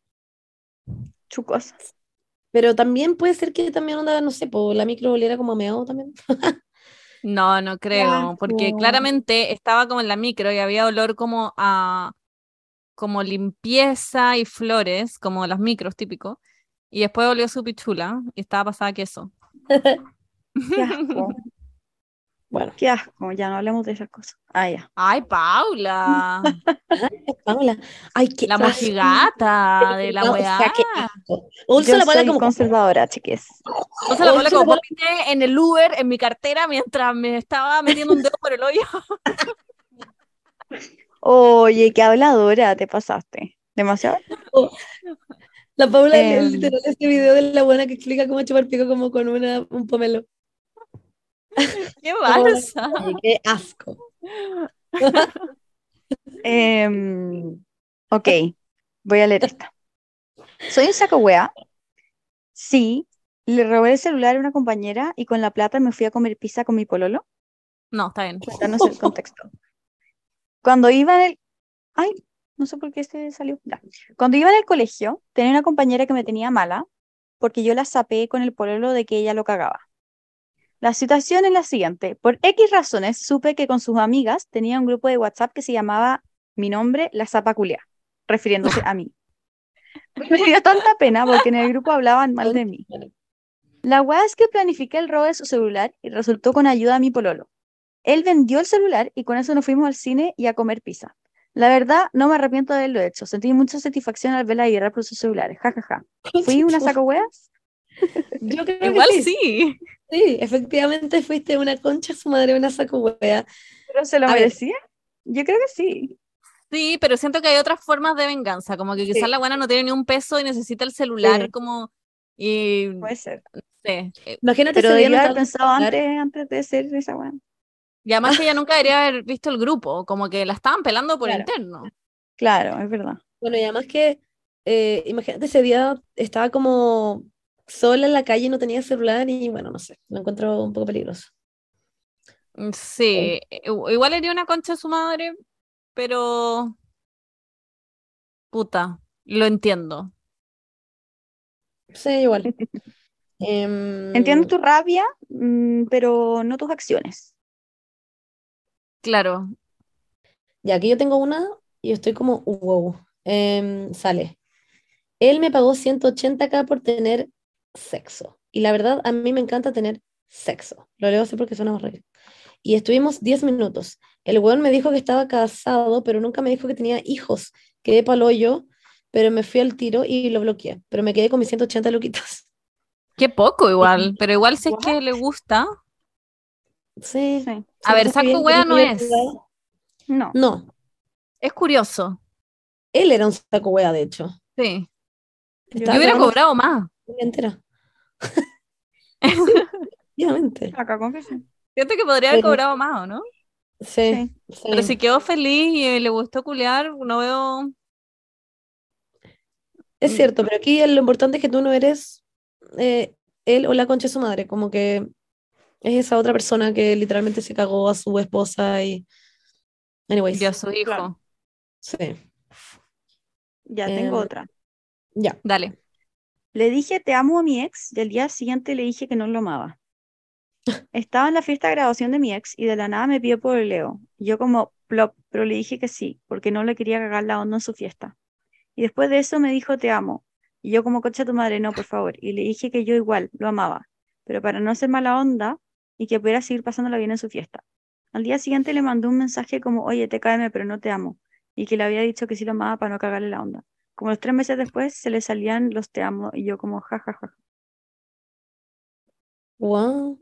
Speaker 1: Chucos.
Speaker 3: pero también puede ser que también onda, no sé, pues la micro oliera como a meado también.
Speaker 2: No, no creo, porque claramente estaba como en la micro y había olor como a como limpieza y flores, como las micros típicos, y después olió su pichula y estaba pasada queso.
Speaker 1: Qué asco.
Speaker 3: Bueno,
Speaker 1: Qué asco. Ya no hablemos de esas cosas. Ah, ya.
Speaker 2: Ay, Paula,
Speaker 3: Paula, ay, qué
Speaker 2: la mojigata de la
Speaker 3: No, o
Speaker 2: weá.
Speaker 3: sea, qué asco. Usa
Speaker 1: Yo
Speaker 3: la
Speaker 1: soy
Speaker 3: como
Speaker 1: conservadora, chiques.
Speaker 2: La
Speaker 3: Usa la
Speaker 2: como
Speaker 3: Paula-
Speaker 2: vomité en el Uber, en mi cartera, mientras me estaba metiendo un dedo por el hoyo.
Speaker 1: Oye, qué habladora te pasaste. Demasiado.
Speaker 3: La Paula, el- el
Speaker 1: Em.
Speaker 3: literal, este video de la buena que explica cómo chupar pico como con una, un pomelo.
Speaker 2: Qué balsa.
Speaker 3: qué asco.
Speaker 1: Em, ok, voy a leer esta. Soy un saco wea. Sí, le robé el celular a una compañera y con la plata me fui a comer pizza con mi pololo.
Speaker 2: No, está bien.
Speaker 1: Cuéntanos el contexto. Cuando iba en el... Ay, no sé por qué este salió. Cuando iba en el colegio, tenía una compañera que me tenía mala porque yo la sapé con el pololo de que ella lo cagaba. La situación es la siguiente. Por X razones, supe que con sus amigas tenía un grupo de WhatsApp que se llamaba Mi nombre, la zapa culia, refiriéndose a mí. Me dio tanta pena porque en el grupo hablaban mal de mí. La weá es que planifiqué el robo de su celular y resultó con ayuda de mi pololo. Él vendió el celular y con eso nos fuimos al cine y a comer pizza. La verdad, no me arrepiento de haberlo hecho. Sentí mucha satisfacción al verla llorar por sus celulares. Ja, ja, ja. ¿Fui una saco weas?
Speaker 3: Yo creo que
Speaker 2: Igual
Speaker 3: sí.
Speaker 2: sí.
Speaker 3: Sí, efectivamente fuiste una concha su madre, una saco wea.
Speaker 1: ¿Pero se lo
Speaker 3: A ver.
Speaker 1: merecía? Yo creo que sí.
Speaker 2: Sí, pero siento que hay otras formas de venganza, como que quizás
Speaker 1: Sí.
Speaker 2: la buena no tiene ni un peso y necesita el celular
Speaker 3: Sí.
Speaker 2: como y
Speaker 1: Puede ser.
Speaker 2: no sé. eh,
Speaker 3: Imagínate
Speaker 1: Pero
Speaker 3: no
Speaker 1: haber pensado antes, antes de ser esa wea.
Speaker 2: Y además que ella nunca debería haber visto el grupo, como que la estaban pelando por
Speaker 3: Claro.
Speaker 2: interno.
Speaker 1: Claro, es verdad.
Speaker 3: Bueno, y además que, eh, imagínate ese día estaba como sola en la calle, no tenía celular y bueno, no sé, lo encuentro un poco peligroso.
Speaker 2: Mm, Sí, igual haría una concha a su madre, pero puta, lo entiendo.
Speaker 3: Sí, igual. Em,
Speaker 1: Entiendo tu rabia, mm, pero no tus acciones.
Speaker 2: Claro,
Speaker 3: Ya, aquí yo tengo una y estoy como, wow. Em, sale. Él me pagó 180k por tener sexo. Y la verdad, a mí me encanta tener sexo. Lo leo así porque suena raro. Y estuvimos 10 minutos. El weón me dijo que estaba casado, pero nunca me dijo que tenía hijos. Quedé palo yo, pero me fui al tiro y lo bloqueé. Pero me quedé con mis 180 luquitas.
Speaker 2: qué poco igual, pero igual si es que le gusta.
Speaker 3: Sí.
Speaker 1: Sí.
Speaker 2: A ver, saco
Speaker 3: tenía
Speaker 2: no es.
Speaker 1: No.
Speaker 3: No,
Speaker 2: Es curioso,
Speaker 3: él era un saco wea, de hecho.
Speaker 2: sí.
Speaker 1: Yo
Speaker 3: Estaba
Speaker 2: Yo hubiera cobrado más.
Speaker 3: la entera. Obviamente.
Speaker 1: Acá con que sí.
Speaker 2: Siento que podría haber cobrado más, ¿o no?
Speaker 3: Sí, sí.
Speaker 2: Pero si quedó feliz y le gustó culiar, no veo.
Speaker 3: Es cierto, pero aquí lo importante es que tú no eres eh, él o la concha de su madre, como que es esa otra persona que literalmente se cagó a su esposa y... Anyways,
Speaker 2: Y a su hijo.
Speaker 1: claro.
Speaker 3: sí,
Speaker 1: Ya tengo
Speaker 3: Em,
Speaker 1: otra.
Speaker 3: ya.
Speaker 2: Dale.
Speaker 1: Le dije te amo a mi ex y al día siguiente le dije que no lo amaba. Estaba en la fiesta de graduación de mi ex y de la nada me pidió por el Leo. Yo como plop, pero le dije que sí, porque no le quería cagar la onda en su fiesta. Y después de eso me dijo te amo. Y yo como coche tu madre, no, por favor. Y le dije que yo igual lo amaba, pero para no ser mala onda y que pudiera seguir pasándola bien en su fiesta. Al día siguiente le mandó un mensaje como, oye, te cáeme, pero no te amo. Y que le había dicho que sí lo amaba para no cagarle la onda. Como los tres meses después se le salían los te amo y yo como jajaja.
Speaker 3: Wow.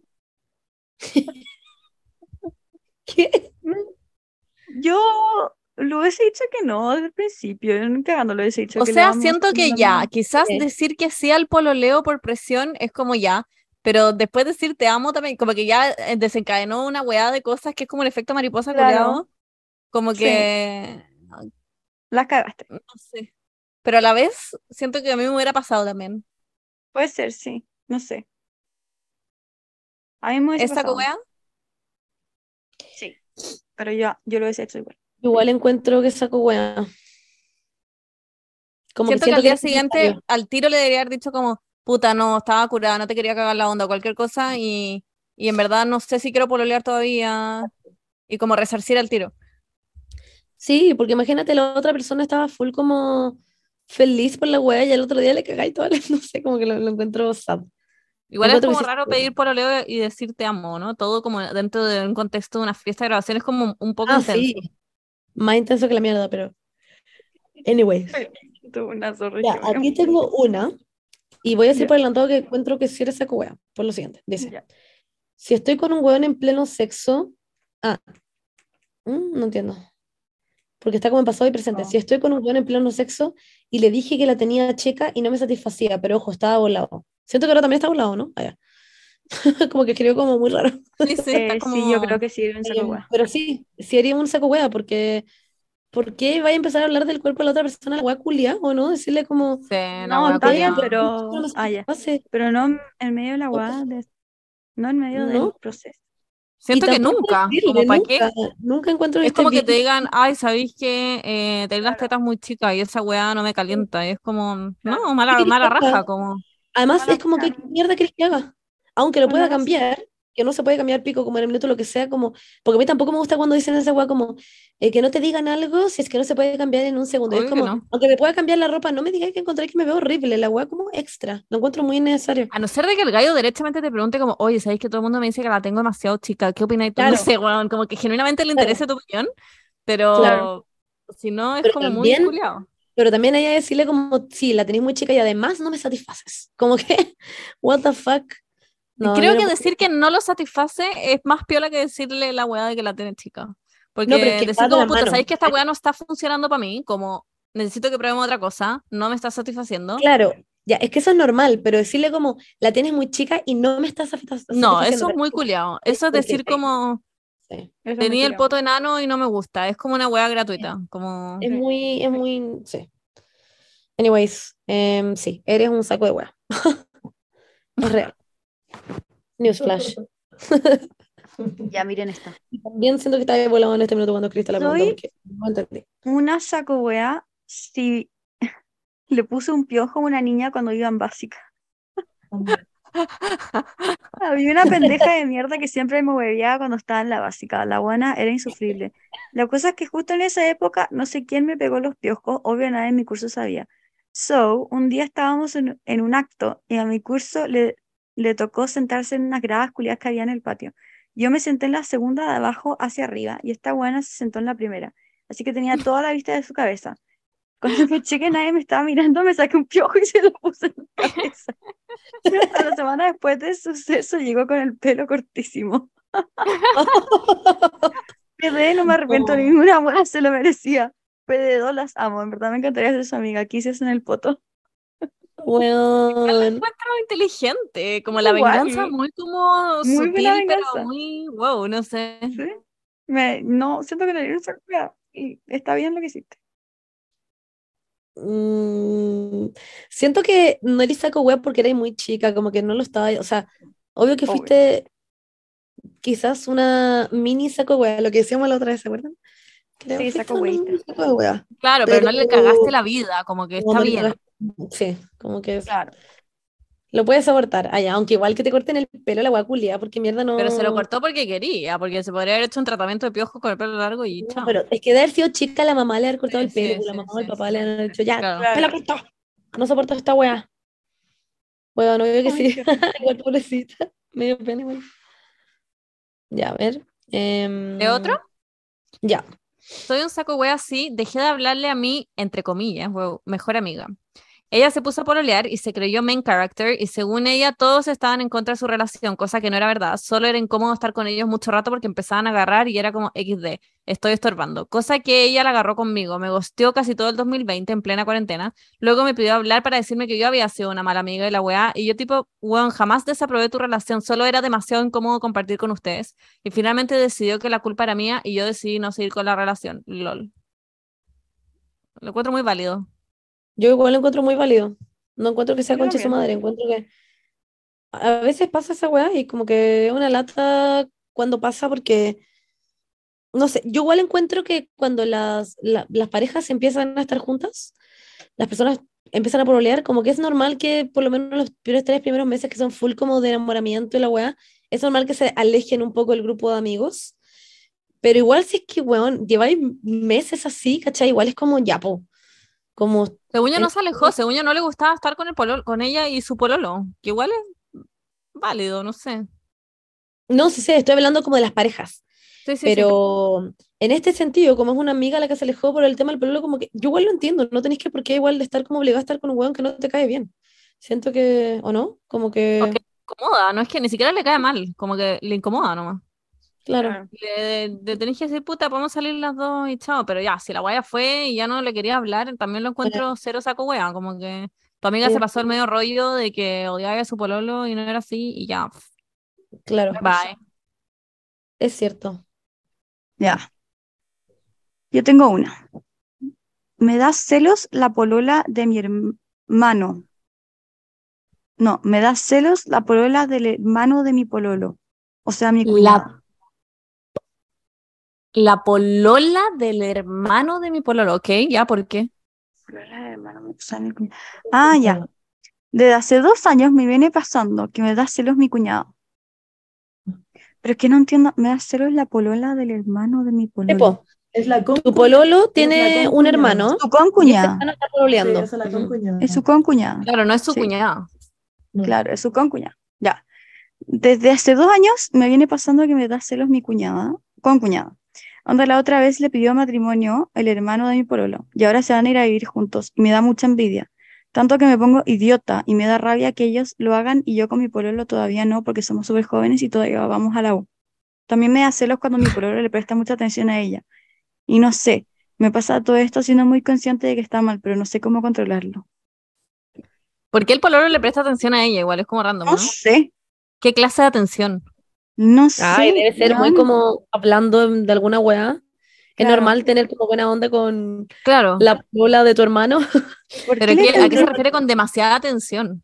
Speaker 3: ¿Qué?
Speaker 1: Yo lo hubiese dicho que no desde el principio, nunca lo hubiese dicho
Speaker 2: O
Speaker 1: que
Speaker 2: sea, siento
Speaker 1: que
Speaker 2: ya, quizás decir que sí al pololeo por presión es como ya, Pero después de decir te amo también, como que ya eh, desencadenó una weá de cosas que es como el efecto mariposa
Speaker 1: Claro.
Speaker 2: Como
Speaker 1: Sí.
Speaker 2: que,
Speaker 1: Las cagaste.
Speaker 2: no sé. Pero a la vez siento que a mí me hubiera pasado también.
Speaker 1: Puede ser, sí. No sé. A mí me hubiese
Speaker 2: ¿Esa
Speaker 1: pasado.
Speaker 2: weá?
Speaker 1: Sí. Pero yo, yo lo hubiese hecho igual.
Speaker 3: Igual encuentro que saco weá. Como
Speaker 2: Siento que al día siguiente al tiro le debería haber dicho como, puta, no, estaba curada, no te quería cagar la onda, cualquier cosa, y, y en verdad no sé si quiero pololear todavía, y como resarcir al tiro.
Speaker 3: Sí, porque imagínate, la otra persona estaba full como feliz por la weá y el otro día le cagáis toda la... No sé, como que lo, lo encuentro sad.
Speaker 2: Igual es como raro pedir pololeo y decir te amo, ¿no? Todo como dentro de un contexto de una fiesta de grabación es como un poco
Speaker 3: Ah,
Speaker 2: intenso.
Speaker 3: sí. Más intenso que la mierda, pero...
Speaker 1: Me-
Speaker 3: aquí tengo una, y voy a decir
Speaker 1: Ya.
Speaker 3: por adelantado que encuentro que sí eres saco wea, por lo siguiente. Dice,
Speaker 1: Ya.
Speaker 3: si estoy con un weón en pleno sexo, ah, mm, no entiendo, porque está como en pasado y presente.
Speaker 1: No.
Speaker 3: Si estoy con un weón en pleno sexo y le dije que la tenía checa y no me satisfacía, pero ojo, estaba volado. Siento que ahora también está volado, ¿no? Ah, ya. como que escribió como muy raro.
Speaker 2: Sí, sí, está
Speaker 1: Eh,
Speaker 2: como...
Speaker 1: Sí, yo creo que sí, un saco hueá.
Speaker 3: pero sí, sí haría un saco wea, porque ¿por qué vaya a empezar a hablar del cuerpo de la otra persona, la wea culia, o no? Decirle como...
Speaker 2: Sí,
Speaker 1: No, está bien, pero-
Speaker 3: "No me
Speaker 1: ah, ya.
Speaker 3: satisface".
Speaker 1: Pero no en medio de la guada, de- no en medio del
Speaker 3: No.
Speaker 1: proceso.
Speaker 2: Siento que nunca,
Speaker 3: decirle,
Speaker 2: como para qué.
Speaker 3: nunca, encuentro
Speaker 2: Es
Speaker 3: esté
Speaker 2: como que te digan, ay, ¿sabéis que eh, tenés las tetas muy chicas y esa weá no me calienta? Y es como, no, mala,
Speaker 3: ¿Qué
Speaker 2: mala raja, como...
Speaker 3: Además,
Speaker 1: Mala
Speaker 3: es como que
Speaker 1: raja.
Speaker 3: ¿qué mierda quieres que haga? Aunque lo pueda cambiar, que no se puede cambiar pico como en el minuto, lo que sea, como, porque a mí tampoco me gusta cuando dicen esa weá como eh, que no te digan algo si es que no se puede cambiar en un segundo. Es
Speaker 2: Obvio que
Speaker 3: como,
Speaker 2: no.
Speaker 3: aunque me pueda cambiar la ropa, no me digáis que encontráis que me veo horrible, la weá como extra, lo encuentro muy innecesario.
Speaker 2: A no ser de que el gallo derechamente te pregunte como, oye, ¿sabéis que todo el mundo me dice que la tengo demasiado chica? ¿Qué opináis tú? No
Speaker 3: Claro.
Speaker 2: sé, weón, como que genuinamente le interesa tu opinión, pero
Speaker 3: Claro.
Speaker 2: si no es
Speaker 3: Pero
Speaker 2: como muy
Speaker 3: también-
Speaker 2: culiao.
Speaker 3: Pero también hay que decirle como, sí, la tenéis muy chica y además no me satisfaces. Como que, what the fuck. No,
Speaker 2: Creo
Speaker 3: yo
Speaker 2: que
Speaker 3: no-
Speaker 2: decir que no lo satisface es más piola que decirle la weá de que la tiene chica. Porque
Speaker 3: pero es que
Speaker 2: decir como, puta. ¿sabéis que esta weá no está funcionando para mí? Como, necesito que probemos otra cosa, no me está satisfaciendo.
Speaker 3: Claro, ya, es que eso es normal, pero decirle como, la tienes muy chica y no me estás satisfa-
Speaker 2: No,
Speaker 3: satisfaciendo.
Speaker 2: eso es muy culiao. Eso es decir como,
Speaker 3: Sí.
Speaker 2: Tenía el poto enano y no me gusta. Es como una weá gratuita. Como...
Speaker 3: Es muy, es muy, sí. Anyways, em, sí, eres un saco de hueá. es real. Newsflash.
Speaker 1: Ya miren esta.
Speaker 3: También siento que está volado en este minuto cuando Crista la porque no entendí.
Speaker 1: Una saco wea si le puse un piojo a una niña cuando iba en básica. Había una pendeja de mierda que siempre me hueveaba cuando estaba en la básica. La buena era insufrible. La cosa es que justo en esa época no sé quién me pegó los piojos, obvio nadie en mi curso sabía. So, un día estábamos en, en un acto y a mi curso le, le tocó sentarse en unas gradas culiadas que había en el patio. Yo me senté en la segunda de abajo hacia arriba y esta buena se sentó en la primera. Así que tenía toda la vista de su cabeza. Cuando escuché que nadie me estaba mirando, me saqué un piojo y se lo puse en la cabeza. A la semana después del suceso llegó con el pelo cortísimo. Quedé, no me arrepiento ninguna muela, se lo merecía. PD2 las amo, en verdad me encantaría ser su amiga. Quise en el poto.
Speaker 2: Lo
Speaker 3: Weón.
Speaker 2: encuentro inteligente, como la
Speaker 1: Igual.
Speaker 2: venganza muy como
Speaker 1: Muy
Speaker 2: sutil, pero muy wow, no sé.
Speaker 1: ¿sí? Me, no, siento que dieron esa cuidado. Y está bien lo que hiciste.
Speaker 3: Mm, siento que no eres saco web porque eres muy chica, como que no lo estaba, o sea, obvio que
Speaker 1: Obvio.
Speaker 3: fuiste quizás una mini saco web, lo que decíamos la otra vez, ¿se acuerdan? Creo
Speaker 1: Sí, saco
Speaker 3: saco.
Speaker 2: Claro, pero no le cagaste la vida, como que
Speaker 3: No,
Speaker 2: está
Speaker 3: no
Speaker 2: bien.
Speaker 3: Sí, como que
Speaker 1: Claro.
Speaker 3: lo puedes abortar. Allá, aunque igual que te corten el pelo la wea culia, porque mierda no.
Speaker 2: Pero se lo cortó porque quería, porque se podría haber hecho un tratamiento de piojos con el pelo largo y
Speaker 3: No,
Speaker 2: chao.
Speaker 3: pero es que de haber sido chica, la mamá le haber cortado
Speaker 2: Sí,
Speaker 3: el pelo,
Speaker 2: sí,
Speaker 3: la mamá o el papá le han dicho, ya,
Speaker 2: Claro.
Speaker 3: me la cortó. No soporto esta wea. Bueno, no veo que
Speaker 1: Ay,
Speaker 3: sí. Igual pobrecita. Medio pena igual. Ya, a ver. em,
Speaker 2: ¿De otro?
Speaker 3: Ya.
Speaker 2: Soy un saco wea así, dejé de hablarle a mi, entre comillas, mejor amiga. Ella se puso a pololear y se creyó main character y según ella todos estaban en contra de su relación, cosa que no era verdad. Solo era incómodo estar con ellos mucho rato porque empezaban a agarrar y era como XD, estoy estorbando. Cosa que ella la agarró conmigo, me gosteó casi todo el 2020 en plena cuarentena. Luego me pidió hablar para decirme que yo había sido una mala amiga de la weá y yo tipo, weón, jamás desaprobé tu relación, solo era demasiado incómodo compartir con ustedes. Y finalmente decidió que la culpa era mía y yo decidí no seguir con la relación. LOL. Lo encuentro muy válido.
Speaker 3: Yo igual lo encuentro muy válido. No encuentro que sea
Speaker 1: Yo
Speaker 3: concha su madre, encuentro que a veces pasa esa weá y como que es una lata cuando pasa porque, no sé, yo igual encuentro que cuando las, la- las parejas empiezan a estar juntas, las personas empiezan a pololear, como que es normal que por lo menos los primeros tres primeros meses que son full como de enamoramiento y la weá, es normal que se alejen un poco el grupo de amigos. Pero igual si es que, weón, lleváis meses así, ¿cachai? Igual es como ya, po. Como
Speaker 2: Según yo no se alejó, según yo no le gustaba estar con el pololo, con ella y su pololo, que igual es válido, no sé.
Speaker 3: No, sí sé, estoy hablando como de las parejas,
Speaker 2: Sí, sí, sí.
Speaker 3: pero en este sentido, como es una amiga la que se alejó por el tema del pololo, como que yo igual lo entiendo, no tenéis que por qué igual de estar como obligada a estar con un weón que no te cae bien. Siento que, ¿o no? Como que,
Speaker 2: Ok. Incomoda, no es que ni siquiera le cae mal, como que le incomoda nomás.
Speaker 3: Claro,
Speaker 2: Le, le tenés que decir, puta, podemos salir las dos y chao, pero ya, si la guaya fue y ya no le quería hablar, también lo encuentro cero saco wea, como que tu amiga
Speaker 3: Sí.
Speaker 2: se pasó el medio rollo de que odiaba a su pololo y no era así y ya,
Speaker 3: claro,
Speaker 2: bye.
Speaker 3: es cierto.
Speaker 1: Ya. Yo tengo una. Me da celos la polola de mi hermano. No, me da celos la polola del hermano de mi pololo. O sea, mi
Speaker 2: La-
Speaker 1: cuñada.
Speaker 2: La polola del hermano de mi pololo, ¿ok? ¿Ya? ¿Por qué?
Speaker 1: Polola del hermano. Ah, ya. Desde hace dos años me viene pasando que me da celos mi cuñado. Pero es que no entiendo, me da celos la polola del hermano de mi pololo.
Speaker 4: Es la
Speaker 3: tu pololo
Speaker 4: es
Speaker 3: tiene
Speaker 4: la
Speaker 3: un hermano
Speaker 1: Su
Speaker 3: y
Speaker 1: concuñada.
Speaker 3: está pololeando.
Speaker 4: esa es
Speaker 1: su concuñada.
Speaker 2: Claro, no es su
Speaker 1: Sí.
Speaker 2: cuñada.
Speaker 4: No.
Speaker 1: Claro, es su concuñada. Ya. Desde hace dos años me viene pasando que me da celos mi cuñada, concuñada. Onda la otra vez le pidió matrimonio el hermano de mi pololo y ahora se van a ir a vivir juntos y me da mucha envidia. Tanto que me pongo idiota y me da rabia que ellos lo hagan y yo con mi pololo todavía no porque somos súper jóvenes y todavía vamos a la U. También me da celos cuando mi pololo le presta mucha atención a ella. Y no sé, me pasa todo esto siendo muy consciente de que está mal, pero no sé cómo controlarlo.
Speaker 2: ¿Por qué el pololo le presta atención a ella? Igual es como random,
Speaker 1: No
Speaker 2: ¿no?
Speaker 1: sé,
Speaker 2: ¿Qué clase de atención?
Speaker 1: No sé.
Speaker 3: Ay, debe ser muy como hablando de alguna weá. Es
Speaker 1: Claro.
Speaker 3: normal tener como buena onda con
Speaker 2: Claro.
Speaker 3: la polola de tu hermano.
Speaker 1: ¿Por
Speaker 2: Pero
Speaker 1: qué le
Speaker 2: ¿qué- ¿a qué se refiere con demasiada atención?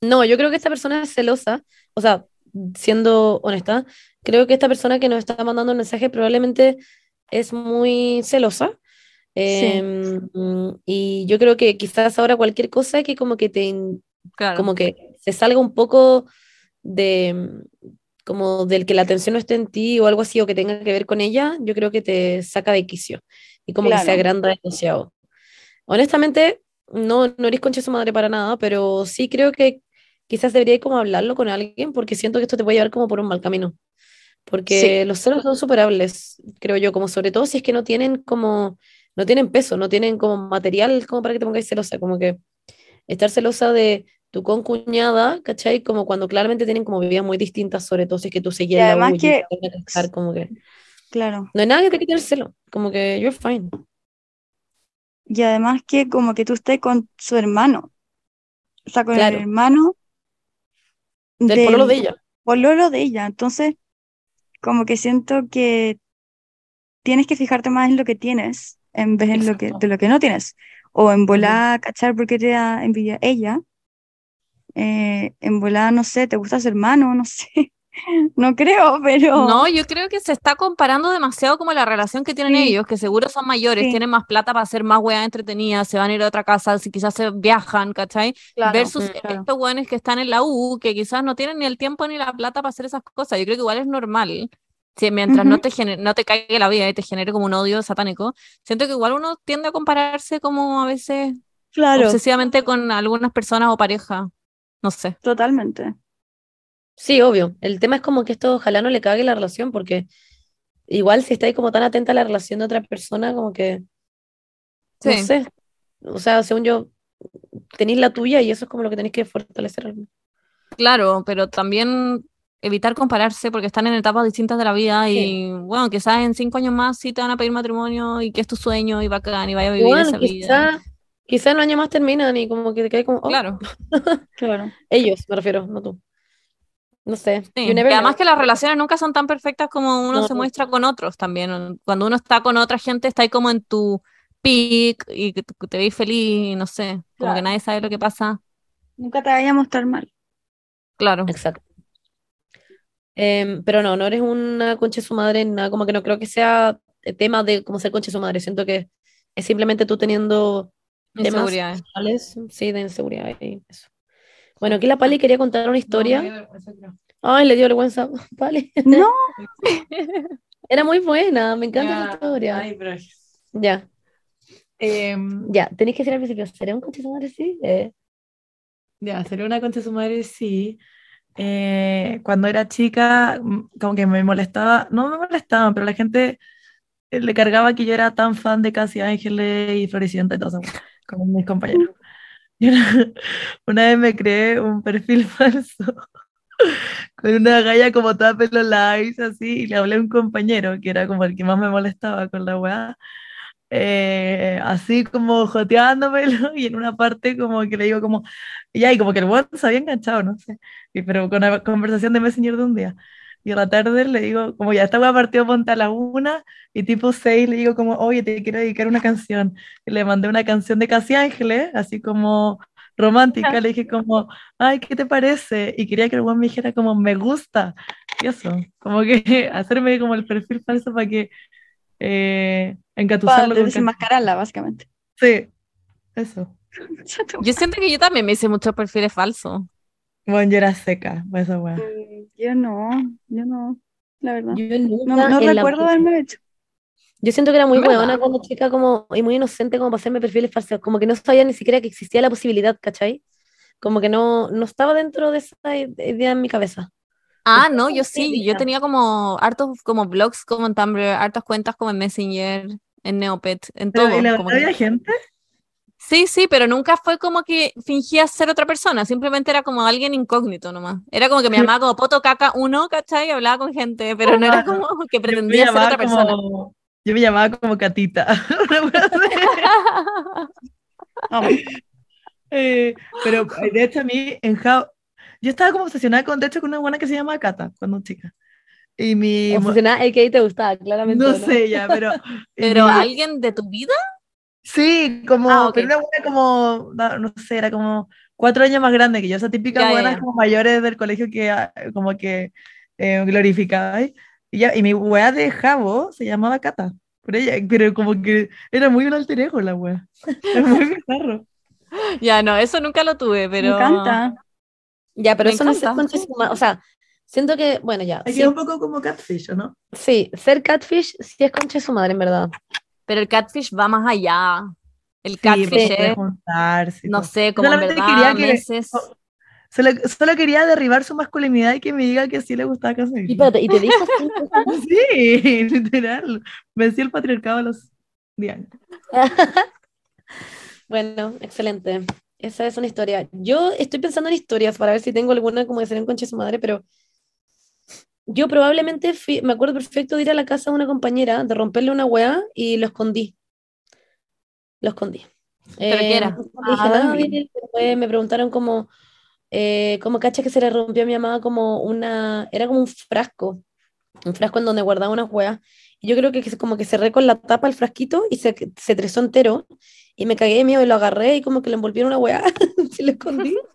Speaker 3: No, yo creo que esta persona es celosa, o sea, siendo honesta, creo que esta persona que nos está mandando el mensaje probablemente es muy celosa. Em, y yo creo que quizás ahora cualquier cosa que como que te,
Speaker 2: Claro.
Speaker 3: como que se salga un poco de, como del que la atención no esté en ti o algo así, o que tenga que ver con ella, yo creo que te saca de quicio y como que se
Speaker 1: Claro.
Speaker 3: agranda demasiado. Honestamente, no, no eres concha de su madre para nada, pero sí creo que quizás debería como hablarlo con alguien porque siento que esto te puede llevar como por un mal camino. Porque los celos son superables, creo yo, como sobre todo si es que no tienen como, no tienen peso, no tienen como material como para que te pongáis celosa, como que estar celosa de tu concuñada, ¿cachai? Como cuando claramente tienen como vidas muy distintas, sobre todo si es que tú seguías
Speaker 1: Y
Speaker 3: la
Speaker 1: además
Speaker 3: U y
Speaker 1: que-
Speaker 3: casar, como que
Speaker 1: Claro.
Speaker 3: no hay nada que te quite el celo, como que you're fine.
Speaker 1: Y además que como que tú estés con su hermano. O sea, con
Speaker 3: Claro.
Speaker 1: el hermano
Speaker 3: Del pololo de ella.
Speaker 1: pololo de ella. Entonces, como que siento que tienes que fijarte más en lo que tienes en vez en lo que, de lo que no tienes. O en volar, cachar porque te da envidia ella. Eh, en volar, no sé, te gusta su hermano, no sé. No creo, pero
Speaker 2: No, yo creo que se está comparando demasiado como la relación que tienen
Speaker 1: Sí.
Speaker 2: ellos, que seguro son mayores,
Speaker 1: Sí.
Speaker 2: tienen más plata para hacer más weas entretenidas, se van a ir a otra casa, si quizás se viajan, ¿cachai?
Speaker 1: Claro,
Speaker 2: Versus
Speaker 1: claro.
Speaker 2: estos weones que están en la U, que quizás no tienen ni el tiempo ni la plata para hacer esas cosas. Yo creo que igual es normal. Si mientras no te gene- no te caiga la vida y te genere como un odio satánico, siento que igual uno tiende a compararse como a veces
Speaker 1: claro,
Speaker 2: obsesivamente con algunas personas o parejas. No sé.
Speaker 1: totalmente.
Speaker 3: Sí, obvio. El tema es como que esto ojalá no le cague la relación, porque igual si estáis como tan atenta a la relación de otra persona, como que, no sé. O sea, según yo, tenéis la tuya y eso es como lo que tenéis que fortalecer.
Speaker 2: Claro, pero también evitar compararse porque están en etapas distintas de la vida y bueno, quizás en cinco años más sí te van a pedir matrimonio y que es tu sueño y bacán y vaya a vivir
Speaker 3: Bueno,
Speaker 2: esa vida.
Speaker 3: quizá, quizá en un año más terminan y como que te caes como, oh,
Speaker 2: Claro.
Speaker 1: Claro.
Speaker 3: ellos, me refiero, no tú. No sé.
Speaker 2: Sí,
Speaker 3: you never
Speaker 2: y además que las relaciones nunca son tan perfectas como uno
Speaker 3: No,
Speaker 2: se
Speaker 3: no.
Speaker 2: muestra con otros también. Cuando uno está con otra gente, está ahí como en tu peak y te, te veis feliz, y no sé, como que
Speaker 1: Claro.
Speaker 2: nadie sabe lo que pasa.
Speaker 1: Nunca te vaya a mostrar mal.
Speaker 2: Claro.
Speaker 3: Exacto. Em, pero no, no eres una concha de su madre, nada, como que no creo que sea eh, tema de cómo ser concha de su madre. Siento que es simplemente tú teniendo temas
Speaker 2: Inseguridades.
Speaker 3: personales, sí, de inseguridad y eso. Bueno, aquí la Pali quería contar una historia. Ay, le dio vergüenza. Pali.
Speaker 1: No,
Speaker 3: Era muy buena, me encanta la historia.
Speaker 4: ay, pero-
Speaker 3: Ya,
Speaker 4: Em,
Speaker 3: ya, tenéis que decir al principio, ¿seré un concha de su madre? Sí. Eh,
Speaker 4: Ya, sería una concha su madre, sí. Eh, cuando era chica, mm, como que me molestaba, no me molestaba, pero la gente eh, le cargaba que yo era tan fan de Casi Ángeles y Floricienta y todo eso, como mis compañeros. Una, una vez me creé un perfil falso con una galla como toda pelo lice, así, y le hablé a un compañero que era como el que más me molestaba con la weá. eh, así como joteándomelo y en una parte como que le digo como, ya, y como que el weón se había enganchado, no sé, y, pero con una conversación de Messenger de un día. Y a la tarde le digo, como ya esta weá partió ponte a la una, y tipo seis le digo como, oye, te quiero dedicar una canción. Y le mandé una canción de Casi Ángeles, así como romántica, le dije como, ay, ¿qué te parece? Y quería que el weón me dijera como, me gusta. Y eso, como que hacerme como el perfil falso para que eh,
Speaker 1: para
Speaker 4: engatusarlo con
Speaker 1: desenmascararla, básicamente.
Speaker 4: Sí, eso.
Speaker 2: Yo siento que yo también me hice muchos perfiles falsos.
Speaker 4: Bueno, yo era seca, para esa weá.
Speaker 1: Mm, Yo no, yo no, la verdad.
Speaker 3: yo nunca
Speaker 1: No, recuerdo haberme hecho.
Speaker 3: Yo siento que era muy buena cuando chica como, y muy inocente como para hacerme perfiles falsos, como que no sabía ni siquiera que existía la posibilidad, ¿cachai? Como que no, no estaba dentro de esa idea en mi cabeza.
Speaker 2: Ah, no, yo sí, yo tenía como hartos como blogs como en Tumblr, hartas cuentas como en Messenger, en Neopet, en todo.
Speaker 4: ¿y la
Speaker 2: como que-
Speaker 4: había gente?
Speaker 2: Sí, sí, pero nunca fue como que fingía ser otra persona, simplemente era como alguien incógnito nomás. Era como que me llamaba como Poto Caca 1, ¿cachai? Y hablaba con gente, pero no era como que pretendía ser otra persona.
Speaker 4: como, yo me llamaba como Catita. Eh, pero eh, de hecho a mí en Jao, yo estaba como obsesionada con, de hecho, con una buena que se llama Cata cuando chica. Y mi,
Speaker 3: Obsesionada, el que ahí te gustaba, claramente.
Speaker 4: no
Speaker 3: ¿no?
Speaker 4: sé ya, pero,
Speaker 2: Pero
Speaker 4: mi-
Speaker 2: alguien de tu vida,
Speaker 4: sí, como,
Speaker 2: Ah, ok.
Speaker 4: pero una buena como, no, no sé, era como cuatro años más grande que yo, esa típica
Speaker 2: Ya,
Speaker 4: buenas
Speaker 2: ya.
Speaker 4: como mayores del colegio que ah, como que eh, glorificaba. Y, ya, y mi weá de Jabo se llamaba Cata, por ella, pero como que era muy un alter ego la weá. Es muy bizarro.
Speaker 2: ya no, eso nunca lo tuve,
Speaker 1: Me
Speaker 2: pero
Speaker 1: encanta.
Speaker 3: Ya, pero
Speaker 2: Me
Speaker 3: eso no
Speaker 2: encanta,
Speaker 3: concha de su ma- O sea, siento que, bueno, ya.
Speaker 4: Es
Speaker 3: Sí,
Speaker 4: que es un poco como Catfish, ¿o no?
Speaker 3: sí, ser catfish sí es concha de su madre, en verdad.
Speaker 2: Pero el catfish va más allá. El catfish es,
Speaker 4: juntarse
Speaker 2: no sé, como en verdad
Speaker 4: quería que-
Speaker 2: meses.
Speaker 4: Solo, solo quería derribar su masculinidad y que me diga que sí le gustaba Casa
Speaker 3: Y espérate, ¿y te dijo?
Speaker 4: Sí, literal. Vencí el patriarcado a los 10 años.
Speaker 3: Bueno, excelente. Esa es una historia. Yo estoy pensando en historias para ver si tengo alguna como de ser en concha de su madre, pero yo probablemente fui- me acuerdo perfecto de ir a la casa de una compañera, de romperle una weá y lo escondí. Lo escondí.
Speaker 2: ¿Pero qué
Speaker 3: Eh,
Speaker 2: era?
Speaker 3: no
Speaker 1: Ah,
Speaker 3: nadie, después me preguntaron como, eh, ¿cómo cacha que se le rompió a mi mamá como una, era como un frasco, un frasco en donde guardaba unas weas. Y yo creo que como que cerré con la tapa el frasquito y se, se trezó entero. Y me cagué de miedo y lo agarré y como que le envolvieron una weá, y lo escondí.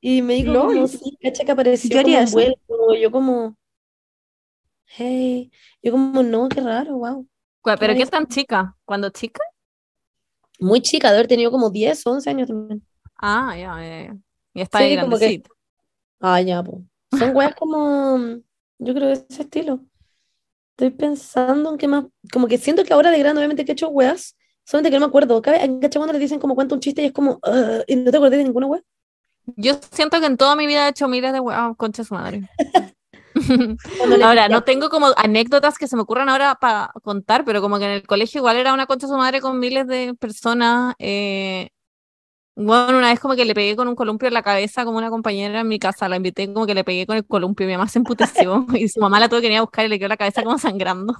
Speaker 3: Y me dijo como, sí, cacha que apareció
Speaker 1: Yo haría
Speaker 3: como. Yo como, hey, yo como, no, qué raro, wow.
Speaker 2: ¿Pero qué
Speaker 3: Nice.
Speaker 2: tan chica? ¿Cuando chica?
Speaker 3: Muy chica, de haber tenido como 10, 11 años también.
Speaker 2: Ah, ya, ya, ya. Y está
Speaker 3: Sí,
Speaker 2: ahí
Speaker 3: como que-. Ah, ya, pues. Son weas como, yo creo de ese estilo. Estoy pensando en qué más, como que siento que ahora de grande obviamente que he hecho weas, solamente que no me acuerdo. ¿cachai? Cuando les dicen como cuenta un chiste y es como, "Ah", y no te acordás de ninguna wea.
Speaker 2: Yo siento que en toda mi vida he hecho miles de huevos, concha de su madre. Ahora, no tengo como anécdotas que se me ocurran ahora para contar, pero como que en el colegio igual era una concha su madre con miles de personas. eh, Bueno, una vez como que le pegué con un columpio en la cabeza como una compañera en mi casa, la invité como que le pegué con el columpio, mi mamá se emputeció y su mamá la tuve que venir a buscar y le quedó la cabeza como sangrando.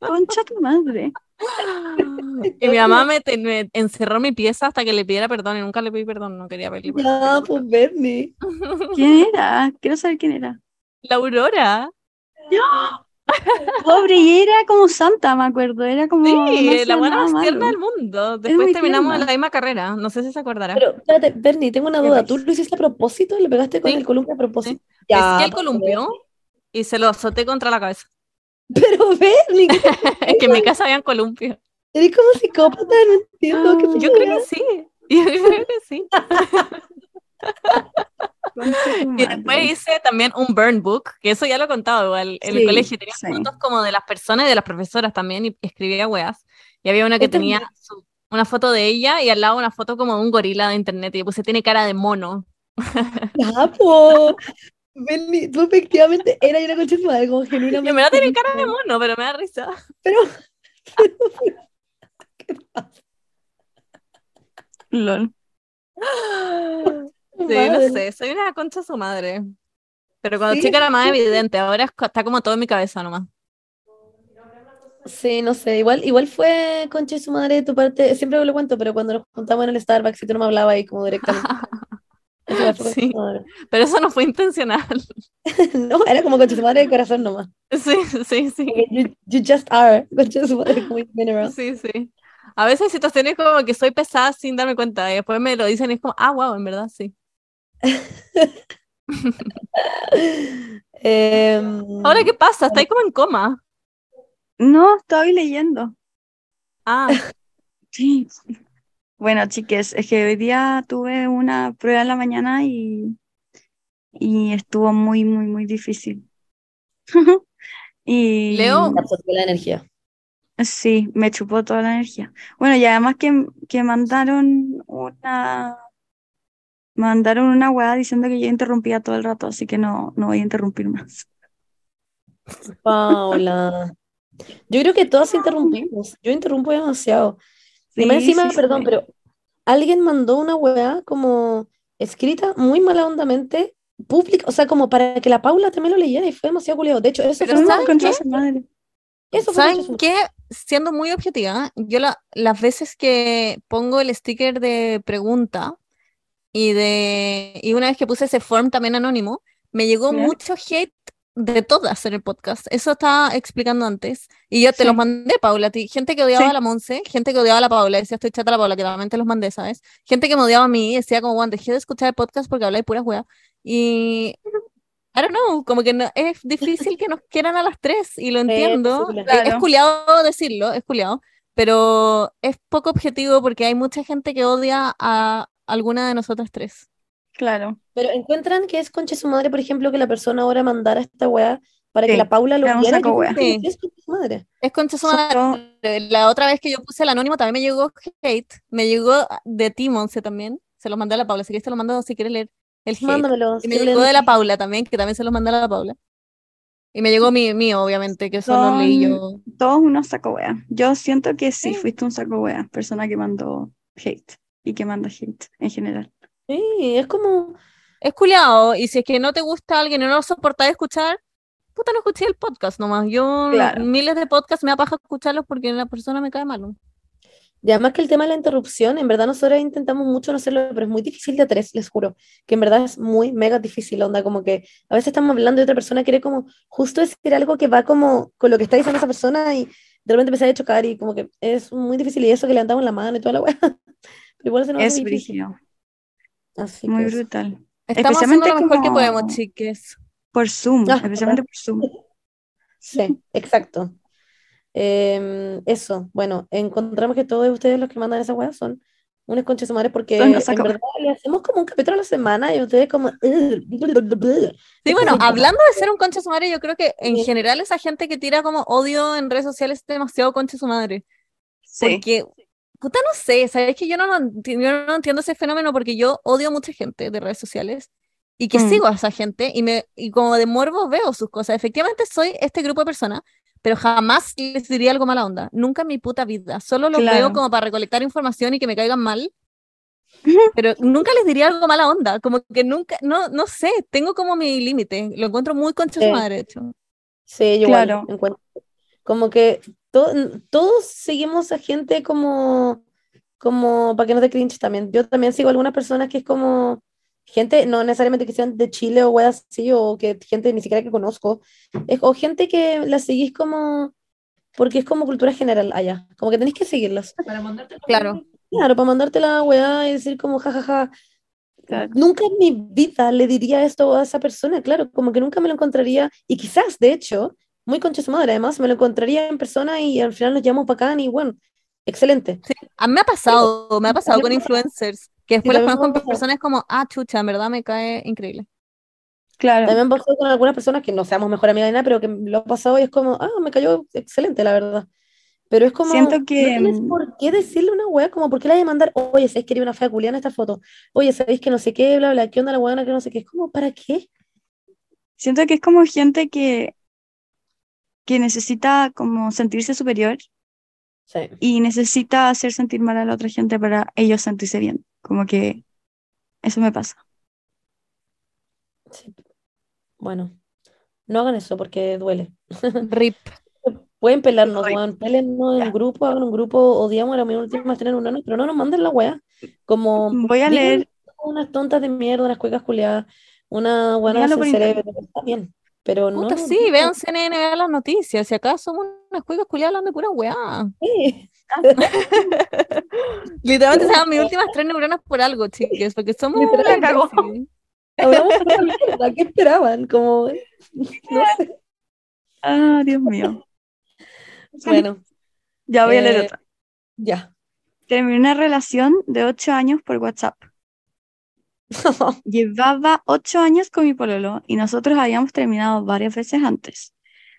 Speaker 1: Concha tu madre.
Speaker 2: Y mi mamá me, te- me encerró en mi pieza hasta que le pidiera perdón y nunca le pedí perdón, no quería pedirle perdón.
Speaker 3: Ya, pues Bernie.
Speaker 1: ¿Quién era? Quiero saber quién era.
Speaker 2: La Aurora.
Speaker 1: Pobre, y era como santa, me acuerdo. Era como. no
Speaker 2: Sí, la buena más tierna del mundo. Después terminamos en
Speaker 1: tierna.
Speaker 2: la misma carrera. No sé si se acordará.
Speaker 3: Pero, espérate, Bernie, tengo una duda. ¿Tú lo hiciste a propósito? ¿Le pegaste con
Speaker 2: Sí.
Speaker 3: el columpio a propósito?
Speaker 2: Pesqué
Speaker 3: Ya,
Speaker 2: el columpio y se lo azoté contra la cabeza.
Speaker 3: Pero Bernie, ¿qué-
Speaker 2: Es que en mi casa habían columpio.
Speaker 3: eres como psicópata, no entiendo. ¿qué
Speaker 2: Yo creo que sí. Yo creo que sí. Y después hice también un burn book, que eso ya lo he contado igual en el colegio. Tenía
Speaker 1: sí.
Speaker 2: fotos como de las personas y de las profesoras también y escribía weas. Y había una que
Speaker 3: Yo
Speaker 2: tenía su- una foto de ella y al lado una foto como de un gorila de internet. Y yo puse, tiene cara de mono.
Speaker 3: Ya, Bernie, tú efectivamente eras una concha de su madre, como
Speaker 2: Y
Speaker 3: genuinamente.
Speaker 2: me da tiene cara de mono, pero me da risa.
Speaker 3: Pero,
Speaker 1: Lol.
Speaker 2: Sí, no
Speaker 3: madre.
Speaker 2: sé, soy una concha de su madre. Pero cuando
Speaker 3: Sí,
Speaker 2: chica era más
Speaker 3: sí.
Speaker 2: evidente, ahora está como todo en mi cabeza nomás.
Speaker 3: Sí, no sé, igual, igual fue concha de su madre de tu parte, siempre lo cuento, pero cuando nos juntamos en el Starbucks y tú no me hablabas ahí como directamente. Eso
Speaker 2: Sí. Pero eso no fue intencional.
Speaker 3: No, era como concha su madre de corazón nomás.
Speaker 2: Sí, sí, sí.
Speaker 3: You, you just are, concha su madre, como.
Speaker 2: Sí, sí. A veces hay situaciones como que soy pesada sin darme cuenta y después me lo dicen y es como, ah, wow, en verdad sí.
Speaker 3: Em,
Speaker 2: Ahora, ¿qué pasa? Está ahí como en coma.
Speaker 1: No, estoy leyendo.
Speaker 2: Ah,
Speaker 1: Sí. Bueno, chiques, es que hoy día tuve una prueba en la mañana y, y estuvo muy, muy, muy difícil. Y
Speaker 2: Leo.
Speaker 3: la energía.
Speaker 1: sí, me chupó toda la energía. Bueno, y además que, que mandaron una mandaron una weá diciendo que yo interrumpía todo el rato, así que no, no voy a interrumpir más.
Speaker 3: Paula. Yo creo que todas interrumpimos. Yo interrumpo demasiado. Y más encima, perdón, pero alguien mandó una weá como escrita muy mala hondamente, pública, o sea, como para que la Paula también lo leyera y fue demasiado culiado. De hecho, eso
Speaker 2: Pero
Speaker 3: fue
Speaker 2: ¿saben qué?
Speaker 1: su madre.
Speaker 3: Eso fue
Speaker 2: ¿saben qué? Siendo muy objetiva, yo la- las veces que pongo el sticker de pregunta y de y una vez que puse ese form también anónimo, me llegó mucho hate de todas en el podcast. Eso estaba explicando antes. Y yo te
Speaker 1: Sí.
Speaker 2: los mandé, Paula, a ti. Gente que odiaba
Speaker 1: Sí.
Speaker 2: a la Monse, gente que odiaba a la Paula, decía estoy chata a la Paula, que también te los mandé, ¿sabes? Gente que me odiaba a mí, decía como, Juan, dejé de escuchar el podcast porque habláis puras weas. Y I don't know, como que no- es difícil que nos quieran a las tres, y lo entiendo.
Speaker 3: posible.
Speaker 2: Es- Es
Speaker 1: Claro.
Speaker 2: culiado decirlo, es culiado, pero es poco objetivo porque hay mucha gente que odia a alguna de nosotras tres.
Speaker 1: Claro.
Speaker 3: Pero encuentran que es concha su madre, por ejemplo, que la persona ahora mandara esta weá para que
Speaker 1: Sí,
Speaker 3: la Paula lo viera. que
Speaker 2: Sí.
Speaker 3: es concha su madre.
Speaker 2: Es concha su madre. La otra vez que yo puse el anónimo también me llegó hate, me llegó de ti, Monse, también. Se lo mandé a la Paula, si quieres te lo mando si quieres leer el hate.
Speaker 3: Mándamelo.
Speaker 2: Y me llegó de la Paula también, que también se lo mandé a la Paula. Y me llegó mi, mío, obviamente, que eso lo leí yo.
Speaker 1: Todos unos saco wea. Yo siento que sí,
Speaker 2: Sí.
Speaker 1: fuiste un saco wea, persona que mandó hate y que manda hate en general.
Speaker 3: Sí, es como.
Speaker 2: Es culiado, y si es que no te gusta alguien y no lo soportáis escuchar, puta, no escuché el podcast nomás. Yo
Speaker 1: Claro.
Speaker 2: miles de podcasts me da paja escucharlos porque la persona me cae mal.
Speaker 3: Y además que el tema de la interrupción, en verdad nosotros intentamos mucho no hacerlo, pero es muy difícil de a tres, les juro, que en verdad es muy mega difícil, onda, como que a veces estamos hablando y otra persona quiere como justo decir algo que va como con lo que está diciendo esa persona y de repente empezar a chocar y como que es muy difícil y eso que levantamos la mano y toda la weá, pero igual se nos
Speaker 1: Es
Speaker 3: difícil.
Speaker 1: brígido,
Speaker 3: Así
Speaker 1: muy
Speaker 3: que
Speaker 1: brutal.
Speaker 2: Estamos haciendo
Speaker 1: Especialmente
Speaker 2: lo mejor que podemos, chiques.
Speaker 1: Por Zoom,
Speaker 3: Ah,
Speaker 1: especialmente por Zoom.
Speaker 3: Sí, exacto. Em, eso, bueno, encontramos que todos ustedes los que mandan esa weá son unos conches de madre porque en verdad le hacemos como un capítulo a la semana y ustedes como...
Speaker 2: Sí, bueno, hablando de ser un concha su madre, yo creo que en
Speaker 3: Sí.
Speaker 2: general esa gente que tira como odio en redes sociales es demasiado concha su madre.
Speaker 1: Sí,
Speaker 2: Porque, puta, no sé, ¿sabes que yo no, yo no entiendo ese fenómeno porque yo odio a mucha gente de redes sociales y que
Speaker 1: Mm.
Speaker 2: sigo a esa gente y, me, y como de morbo veo sus cosas. Efectivamente soy este grupo de personas, pero jamás les diría algo mala onda. Nunca en mi puta vida. Solo los
Speaker 1: Claro.
Speaker 2: veo como para recolectar información y que me caigan mal. Pero nunca les diría algo mala onda, como que nunca, no, no sé, tengo como mi límite, lo encuentro muy concha su
Speaker 3: Sí.
Speaker 2: madre, de hecho.
Speaker 3: Sí, yo igual
Speaker 1: Claro.
Speaker 3: encuentro. Como que to- todos seguimos a gente como, como para que no te cringe también. Yo también sigo algunas personas que es como gente, no necesariamente que sean de Chile o weas así, o que gente ni siquiera que conozco, es, o gente que la seguís como, porque es como cultura general allá, como que tenéis que seguirlas.
Speaker 4: Para mandarte
Speaker 2: Claro.
Speaker 3: Claro, para mandarte la weá y decir como jajaja.
Speaker 1: Claro.
Speaker 3: Nunca en mi vida le diría esto a esa persona, claro, como que nunca me lo encontraría, y quizás, de hecho, muy concha su madre, además, me lo encontraría en persona y al final nos llamamos bacán y bueno, excelente.
Speaker 2: A mí me ha pasado, me ha pasado con influencers, que después las
Speaker 3: también me
Speaker 2: conozco
Speaker 3: pasado.
Speaker 2: personas como, ah, chucha, en verdad me cae increíble.
Speaker 1: Claro.
Speaker 3: También me pasó con algunas personas que no seamos mejor amiga de nada, pero que lo ha pasado y es como, ah, me cayó excelente, la verdad. Pero es como,
Speaker 1: Siento
Speaker 3: no
Speaker 1: que,
Speaker 3: tienes
Speaker 1: mm,
Speaker 3: por qué decirle una weá, como, ¿por qué le hay a mandar, oye, ¿sabéis que era una fea culiana esta foto? Oye, ¿sabéis que no sé qué, bla, bla, qué onda la weá, que no sé qué? Es como, ¿para qué?
Speaker 1: Siento que es como gente que, que necesita como sentirse superior
Speaker 3: Sí.
Speaker 1: y necesita hacer sentir mal a la otra gente para ellos sentirse bien. Como que eso me pasa.
Speaker 3: Sí. Bueno, no hagan eso porque duele.
Speaker 2: Rip.
Speaker 3: Pueden pelarnos, weón, pélennos en
Speaker 1: ya.
Speaker 3: grupo, hagan un grupo, odiamos a la última tener un ano, pero no nos manden la weá. Como,
Speaker 1: Voy a leer,
Speaker 3: unas tontas de mierda, unas cuecas culiadas, una buena cerebro, está bien, pero no
Speaker 2: Puta, sí,
Speaker 3: digan,
Speaker 2: vean CNN, vean las noticias, si acaso somos unas cuicas culiadas hablando de pura weá.
Speaker 3: sí.
Speaker 2: Literalmente se mis últimas tres neuronas por algo, chiques, porque somos
Speaker 3: Literal,
Speaker 2: una
Speaker 1: cagó.
Speaker 3: ¿qué esperaban? Como, no sé.
Speaker 1: Ah, Dios mío.
Speaker 3: Bueno,
Speaker 1: Ya voy a leer
Speaker 3: eh,
Speaker 1: otra.
Speaker 3: ya.
Speaker 1: Terminé una relación de ocho años por WhatsApp. Llevaba ocho años con mi pololo y nosotros habíamos terminado varias veces antes.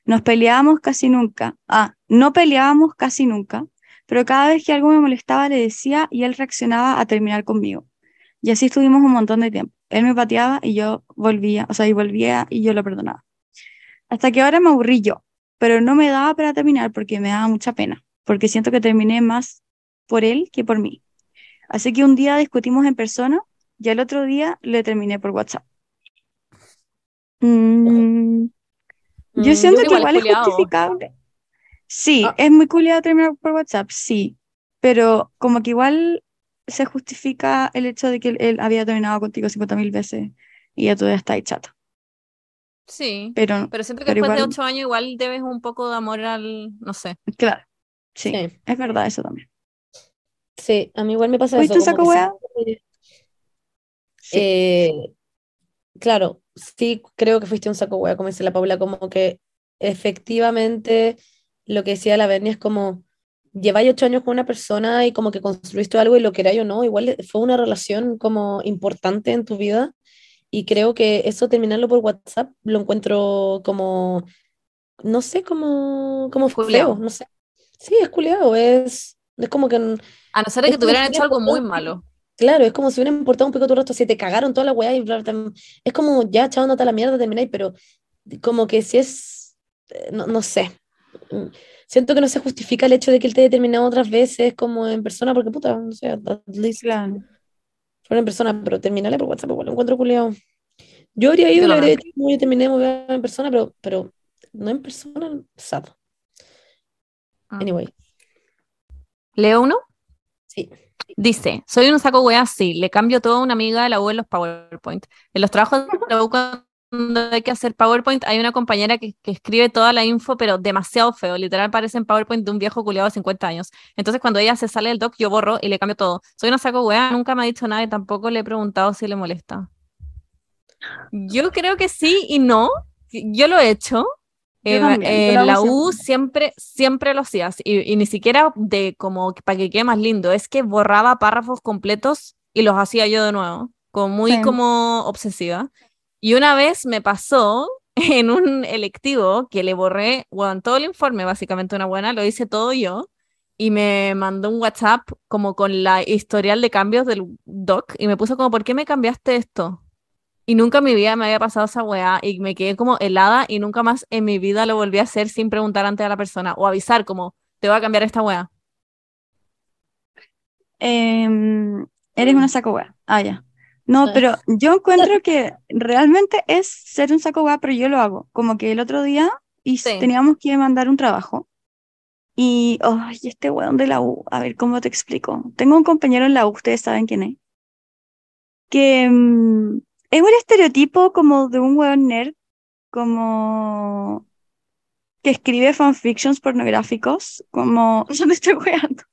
Speaker 1: Nos peleábamos casi nunca. Ah, no peleábamos casi nunca, pero cada vez que algo me molestaba le decía y él reaccionaba a terminar conmigo. Y así estuvimos un montón de tiempo. Él me pateaba y yo volvía, o sea, y volvía y yo lo perdonaba. Hasta que ahora me aburrí yo, pero no me daba para terminar porque me daba mucha pena, porque siento que terminé más por él que por mí. Así que un día discutimos en persona y al otro día le terminé por WhatsApp. Mm, yo
Speaker 3: Mm,
Speaker 1: siento que
Speaker 2: igual es culiao.
Speaker 1: justificable. Sí,
Speaker 3: Ah.
Speaker 1: es muy culiado terminar por WhatsApp, sí, pero como que igual se justifica el hecho de que él, él había terminado contigo 50.000 veces y ya tú ya estás ahí chata.
Speaker 2: Sí,
Speaker 1: Pero,
Speaker 2: pero siento que
Speaker 1: pero
Speaker 2: después de
Speaker 1: igual,
Speaker 2: ocho años igual debes un poco de amor al, no sé.
Speaker 1: claro, sí,
Speaker 3: Sí,
Speaker 1: es verdad eso también.
Speaker 3: sí, a mí igual me pasa
Speaker 1: ¿Fuiste
Speaker 3: eso,
Speaker 1: saco
Speaker 3: que-
Speaker 1: Sí,
Speaker 3: Eh, claro, sí creo que fuiste un saco hueá, como dice la Paula, como que efectivamente lo que decía la Berni es como lleváis ocho años con una persona y como que construiste algo y lo queráis o no, igual fue una relación como importante en tu vida y creo que eso terminarlo por WhatsApp lo encuentro como, no sé, como, como feo,
Speaker 2: Culeado.
Speaker 3: no sé. Sí, es culiado, es, es como que...
Speaker 2: A no ser que te hubieran hecho algo muy malo.
Speaker 3: Claro, es como si hubiera importado un pico tu rostro, si te cagaron toda la weá y bla, bla, bla. Es como ya echándote a la mierda termináis, pero como que si es, eh, no, no sé. Mm, Siento que no se justifica el hecho de que él te haya terminado otras veces como en persona, porque puta, no sé, at least
Speaker 1: claro.
Speaker 3: fuera en persona, pero terminarle por WhatsApp, igual lo encuentro culiado. Yo habría ido le habría dicho, "No, yo terminé bien en persona, pero, pero no en persona, sad.
Speaker 2: Ah.
Speaker 3: Anyway,
Speaker 2: ¿Leo uno?
Speaker 3: sí.
Speaker 2: Dice, soy un saco wea, sí, le cambio todo a una amiga de la U en los PowerPoint. En los trabajos de la U cuando hay que hacer PowerPoint, hay una compañera que, que escribe toda la info, pero demasiado feo, literal parece en PowerPoint de un viejo culiado de 50 años. Entonces cuando ella se sale del doc, yo borro y le cambio todo. Soy una saco wea, nunca me ha dicho nada y tampoco le he preguntado si le molesta. Yo creo que sí y no. Yo lo he hecho.
Speaker 1: Yo
Speaker 2: Eh,
Speaker 1: también,
Speaker 2: en
Speaker 1: lo
Speaker 2: la U siempre, siempre lo hacías y, y ni siquiera de como para que quede más lindo, es que borraba párrafos completos y los hacía yo de nuevo, como muy
Speaker 1: Sí.
Speaker 2: como obsesiva. Y una vez me pasó en un electivo que le borré, bueno, todo el informe, básicamente una buena, lo hice todo yo y me mandó un WhatsApp como con la historial de cambios del doc y me puso como, ¿por qué me cambiaste esto? Y nunca en mi vida me había pasado esa weá y me quedé como helada y nunca más en mi vida lo volví a hacer sin preguntar antes a la persona o avisar como, te voy a cambiar esta weá.
Speaker 1: Em, Eres una saco wea. Ah, ya. No, pero yo encuentro que realmente es ser un saco wea, pero yo lo hago. Como que el otro día y
Speaker 2: Sí.
Speaker 1: teníamos que mandar un trabajo. Y, ay, este weón de la U, a ver cómo te explico. Tengo un compañero en la U, ustedes saben quién es. Que mm, es un estereotipo como de un weón nerd, como que escribe fanfictions pornográficos, como, yo me estoy weando,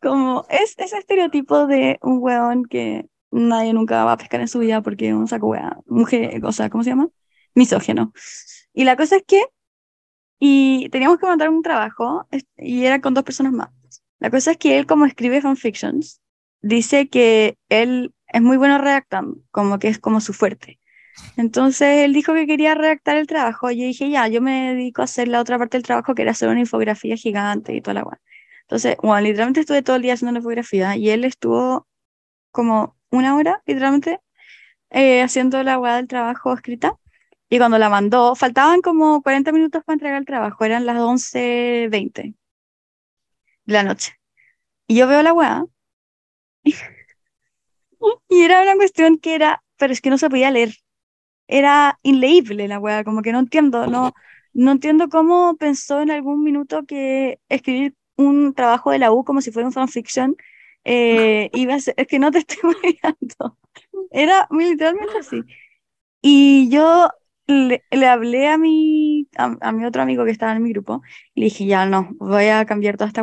Speaker 1: como es ese estereotipo de un weón que nadie nunca va a pescar en su vida porque es un saco wea, mujer, o sea, ¿cómo se llama? Misógeno. Y la cosa es que, y teníamos que mandar un trabajo, y era con dos personas más. La cosa es que él, como escribe fanfictions, dice que él es muy bueno redactando, como que es como su fuerte. Entonces él dijo que quería redactar el trabajo. Yo dije, ya, yo me dedico a hacer la otra parte del trabajo, que era hacer una infografía gigante y toda la weá. Entonces, bueno, literalmente estuve todo el día haciendo una infografía y él estuvo como una hora, literalmente, eh, haciendo la weá del trabajo escrita. Y cuando la mandó, faltaban como 40 minutos para entregar el trabajo, eran las 11.20 de la noche. Y yo veo la weá. Y era una cuestión que era, pero es que no se podía leer. Era inleíble la weá, como que no entiendo, no, no entiendo cómo pensó en algún minuto que escribir un trabajo de la U como si fuera un fanfiction eh, iba a ser, es que no te estoy mirando. Era literalmente así. Y yo le, hablé a mi, a, mi otro amigo que estaba en mi grupo y le dije, ya no, voy a cambiar toda esta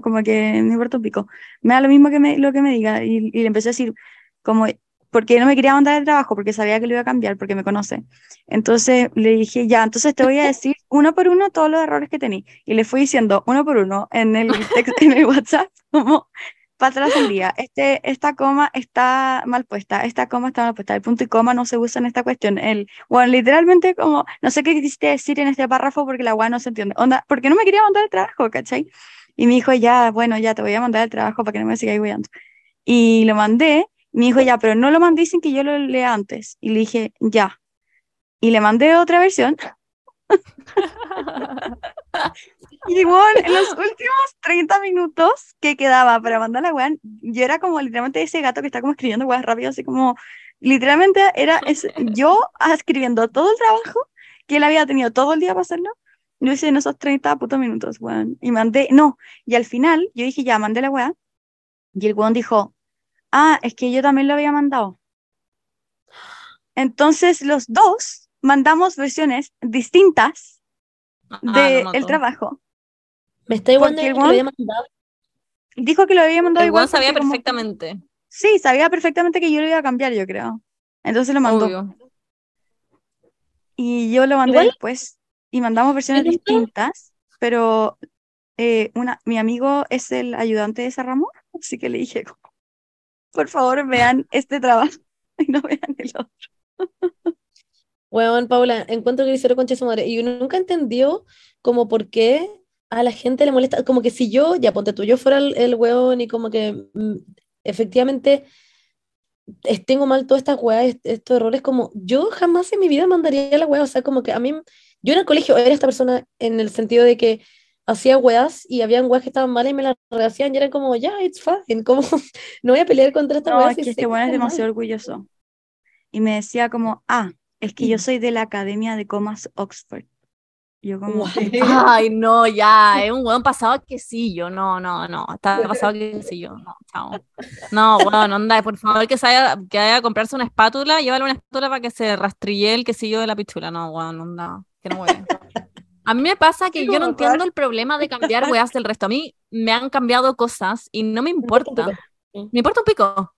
Speaker 1: como que me importa un pico. Me da lo mismo que me, lo que me diga. Y, le empecé a decir, como, porque no me quería mandar el trabajo, porque sabía que lo iba a cambiar, porque me conoce. Entonces le dije, ya, entonces te voy a decir uno por uno todos los errores que tení. Y le fui diciendo uno por uno en el, en el WhatsApp, como para atrás el día. Este, esta coma está mal puesta, esta coma está mal puesta, el punto y coma no se usa en esta cuestión. El, bueno, literalmente como, no sé qué quisiste decir en este párrafo porque la weá no se entiende. Onda, porque no me quería mandar el trabajo, ¿cachai? Y me dijo, ya, bueno, ya te voy a mandar el trabajo para que no me sigáis weyando. Y lo mandé, me dijo, ya, pero no lo mandé sin que yo lo lea antes. Y le dije, ya. Y le mandé otra versión. Y bueno, en los últimos 30 minutos que quedaba para mandar la weá, yo era como literalmente ese gato que está como escribiendo weas rápido, así como, literalmente era ese- yo escribiendo todo el trabajo que él había tenido todo el día para hacerlo. Lo hice en esos 30 putos minutos, weón. Y mandé, no, y al final yo dije, ya, mandé la weá. Y el weón dijo, ah, es que yo también lo había mandado. Entonces los dos mandamos versiones distintas
Speaker 2: Ah,
Speaker 1: del
Speaker 2: lo mató.
Speaker 1: trabajo.
Speaker 3: Me está igual
Speaker 1: Porque
Speaker 3: de
Speaker 1: el
Speaker 3: que lo había mandado.
Speaker 1: Dijo que lo había mandado
Speaker 2: El
Speaker 1: igual
Speaker 2: sabía
Speaker 1: como-
Speaker 2: perfectamente.
Speaker 1: Sí, sabía perfectamente que yo lo iba a cambiar, yo creo. Entonces lo mandó.
Speaker 2: Obvio.
Speaker 1: Y yo lo mandé
Speaker 3: Igual-
Speaker 1: después. Y mandamos versiones distintas, pero eh, una, mi amigo es el ayudante de Sarramo, así que le dije, por favor, vean este trabajo y no vean el otro.
Speaker 3: Weón, Paula, encuentro que hicieron concha su madre. Y uno nunca entendió como por qué a la gente le molesta. Como que si yo, ya ponte tú, yo fuera el, el weón y como que mm, efectivamente es- tengo mal todas estas weas, est- estos errores, como yo jamás en mi vida mandaría la wea. O sea, como que a mí, yo en el colegio era esta persona en el sentido de que hacía weas y habían weas que estaban malas y me las rehacían y era como, ya, it's fine. Como no voy a pelear contra esta
Speaker 1: No,
Speaker 3: wea
Speaker 1: es que este bueno es
Speaker 3: mal.
Speaker 1: demasiado orgulloso. Y me decía como, ah, es que yo soy de la Academia de Comas Oxford. Yo como?
Speaker 2: Ay, no, ya, es un weón pasado a quesillo. No, no, no. Está pasado a quesillo. No, chao. No, weón, onda, por favor, que se vaya, que a comprarse una espátula, llévale una espátula para que se rastrille el quesillo de la pichula. No, weón, onda, que no weón. A mí me pasa que yo no entiendo el problema de cambiar weas del resto. A mí me han cambiado cosas y no me importa.
Speaker 3: Sí.
Speaker 2: Me importa un pico.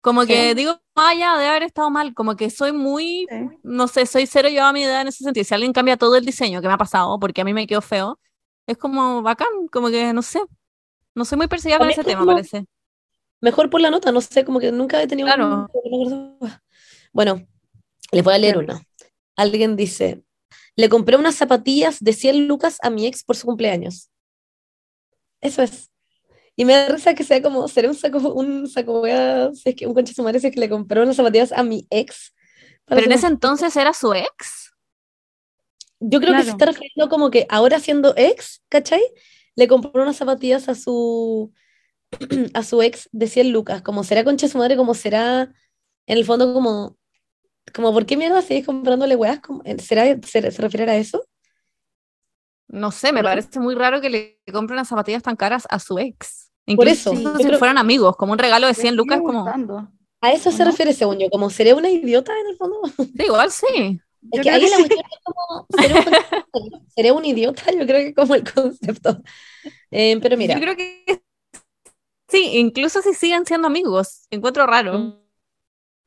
Speaker 2: Como que
Speaker 3: Sí.
Speaker 2: digo, ah, ya, debe haber estado mal. Como que soy muy
Speaker 1: sí.
Speaker 2: no sé, soy cero yo a mi edad en ese sentido. Si alguien cambia todo el diseño que me ha pasado, porque a mí me quedó feo, es como bacán, como que no sé. No soy muy perseguida con ese
Speaker 3: es
Speaker 2: tema,
Speaker 3: como-
Speaker 2: parece.
Speaker 3: Mejor por la nota, no sé, como que nunca he tenido un
Speaker 2: Claro.
Speaker 3: eso. Bueno, les voy a leer una. Alguien dice, le compré unas zapatillas de 100 lucas a mi ex por su cumpleaños. Eso es. Y me da risa que sea como, será un saco, un saco wea, si es que un concha de su madre, si es que le compró unas zapatillas a mi ex.
Speaker 2: Pero en ese entonces era su ex.
Speaker 3: Yo creo que se está refiriendo como que ahora siendo ex, ¿cachai? Le compró unas zapatillas a su, a su ex de 100 lucas, como será concha su madre, como será, en el fondo, como, como ¿por qué mierda sigues comprándole weas? Como- ¿Será, se, se refiere a eso?
Speaker 2: No sé, me parece muy raro que le compren unas zapatillas tan caras a su ex.
Speaker 3: Por
Speaker 2: Incluso
Speaker 3: eso,
Speaker 2: si
Speaker 3: creo-
Speaker 2: fueran amigos, como un regalo de
Speaker 1: Me
Speaker 2: 100
Speaker 1: sigue
Speaker 2: lucas, como...
Speaker 3: A eso se
Speaker 1: ¿No?
Speaker 3: refiere, según yo, como seré una idiota en el fondo.
Speaker 2: Sí, igual sí.
Speaker 3: Es
Speaker 1: Yo
Speaker 3: que ahí
Speaker 1: que
Speaker 3: la
Speaker 1: sí.
Speaker 3: cuestión es como, ¿seré un, seré un idiota? Yo creo que como el concepto. Eh, pero mira,
Speaker 2: Yo creo que sí, incluso si siguen siendo amigos. Encuentro raro.
Speaker 3: Mm.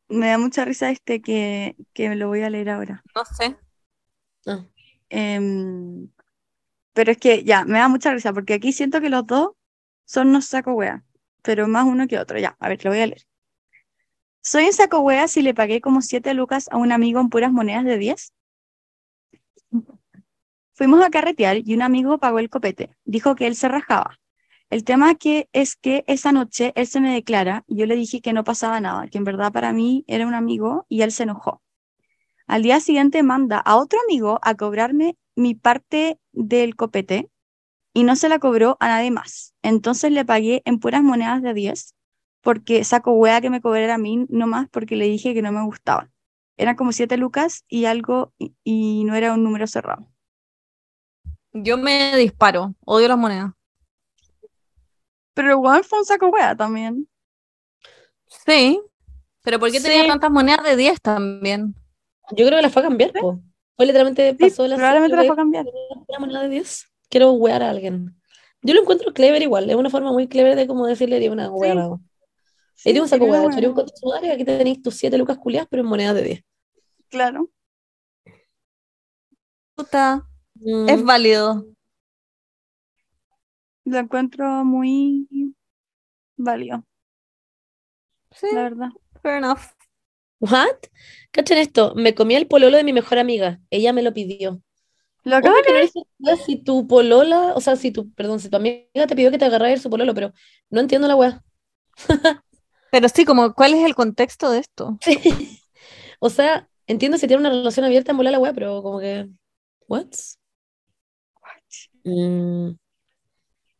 Speaker 1: Me da mucha risa este que, que lo voy a leer ahora.
Speaker 2: No sé.
Speaker 3: ah,
Speaker 1: Em, pero es que ya, me da mucha risa porque aquí siento que los dos son unos saco wea, pero más uno que otro. Ya, a ver, lo voy a leer. Soy un saco wea si le pagué como 7 lucas a un amigo en puras monedas de 10. Fuimos a carretear y un amigo pagó el copete. Dijo que él se rajaba. El tema que es que esa noche él se me declara y yo le dije que no pasaba nada, que en verdad para mí era un amigo y él se enojó. Al día siguiente manda a otro amigo a cobrarme mi parte del copete y no se la cobró a nadie más. Entonces le pagué en puras monedas de 10 porque saco hueá que me cobrara a mí nomás porque le dije que no me gustaba. Eran como 7 lucas y algo y, y no era un número cerrado.
Speaker 2: Yo me disparo. Odio las monedas.
Speaker 1: Pero igual fue un saco hueá también.
Speaker 2: Sí. Pero ¿por qué tenía
Speaker 3: Sí.
Speaker 2: tantas monedas de 10 también?
Speaker 3: yo creo que la fue a cambiar, po. Fue literalmente
Speaker 1: Sí,
Speaker 3: pasó la
Speaker 1: probablemente la
Speaker 3: serie
Speaker 1: fue a cambiar.
Speaker 3: una moneda de 10. Quiero wear a alguien. Yo lo encuentro clever igual, es una forma muy clever de como decirle haría una wea.
Speaker 1: Sí.
Speaker 3: Sí, Eres un saco wea,
Speaker 1: bueno.
Speaker 3: un concha de su madre, aquí tenéis tus 7 lucas culiadas, pero en moneda de 10.
Speaker 1: Claro.
Speaker 2: Puta,
Speaker 3: Mm,
Speaker 2: es válido.
Speaker 1: Lo encuentro muy válido,
Speaker 2: Sí,
Speaker 1: la verdad.
Speaker 2: fair enough.
Speaker 3: ¿What? Cachen esto, me comí el pololo de mi mejor amiga, ella me lo pidió.
Speaker 1: Lo acabo
Speaker 3: eres tonta si tu polola, o sea, si tu, perdón, si tu amiga te pidió que te agarraras su pololo, pero no entiendo la wea.
Speaker 2: Pero sí, como, ¿cuál es el contexto de esto?
Speaker 3: O sea, entiendo si tiene una relación abierta en volar la wea, pero como que, ¿what? Mm,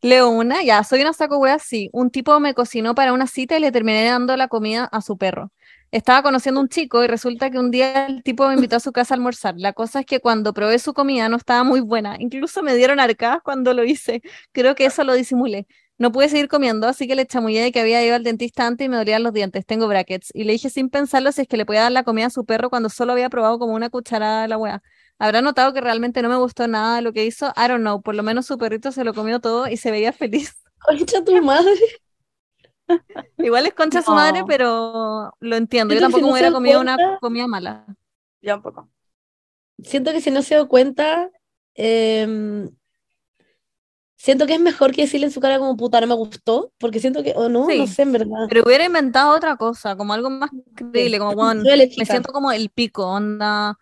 Speaker 2: Leo una, ya, soy una saco wea, sí. Un tipo me cocinó para una cita y le terminé dando la comida a su perro. Estaba conociendo a un chico y resulta que un día el tipo me invitó a su casa a almorzar. La cosa es que cuando probé su comida no estaba muy buena. Incluso me dieron arcadas cuando lo hice. Creo que eso lo disimulé. No pude seguir comiendo, así que le chamullé de que había ido al dentista antes y me dolían los dientes. Tengo brackets. Y le dije sin pensarlo si es que le podía dar la comida a su perro cuando solo había probado como una cucharada de la wea. Habrá notado que realmente no me gustó nada de lo que hizo. I don't know. Por lo menos su perrito se lo comió todo y se veía feliz.
Speaker 3: Concha tu madre.
Speaker 2: Igual es concha su madre,
Speaker 1: No.
Speaker 2: pero lo entiendo. Yo tampoco
Speaker 3: si no
Speaker 2: me hubiera comido una comida mala.
Speaker 1: Ya un poco.
Speaker 3: Siento que si no se dio cuenta, em, siento que es mejor que decirle en su cara como puta, no me gustó, porque siento que, o no, no
Speaker 2: Sí.
Speaker 3: sé, en verdad.
Speaker 2: Pero hubiera inventado otra cosa, como algo más creíble, como, "Weón,
Speaker 3: Soy alérgica.
Speaker 2: me siento como el pico, onda,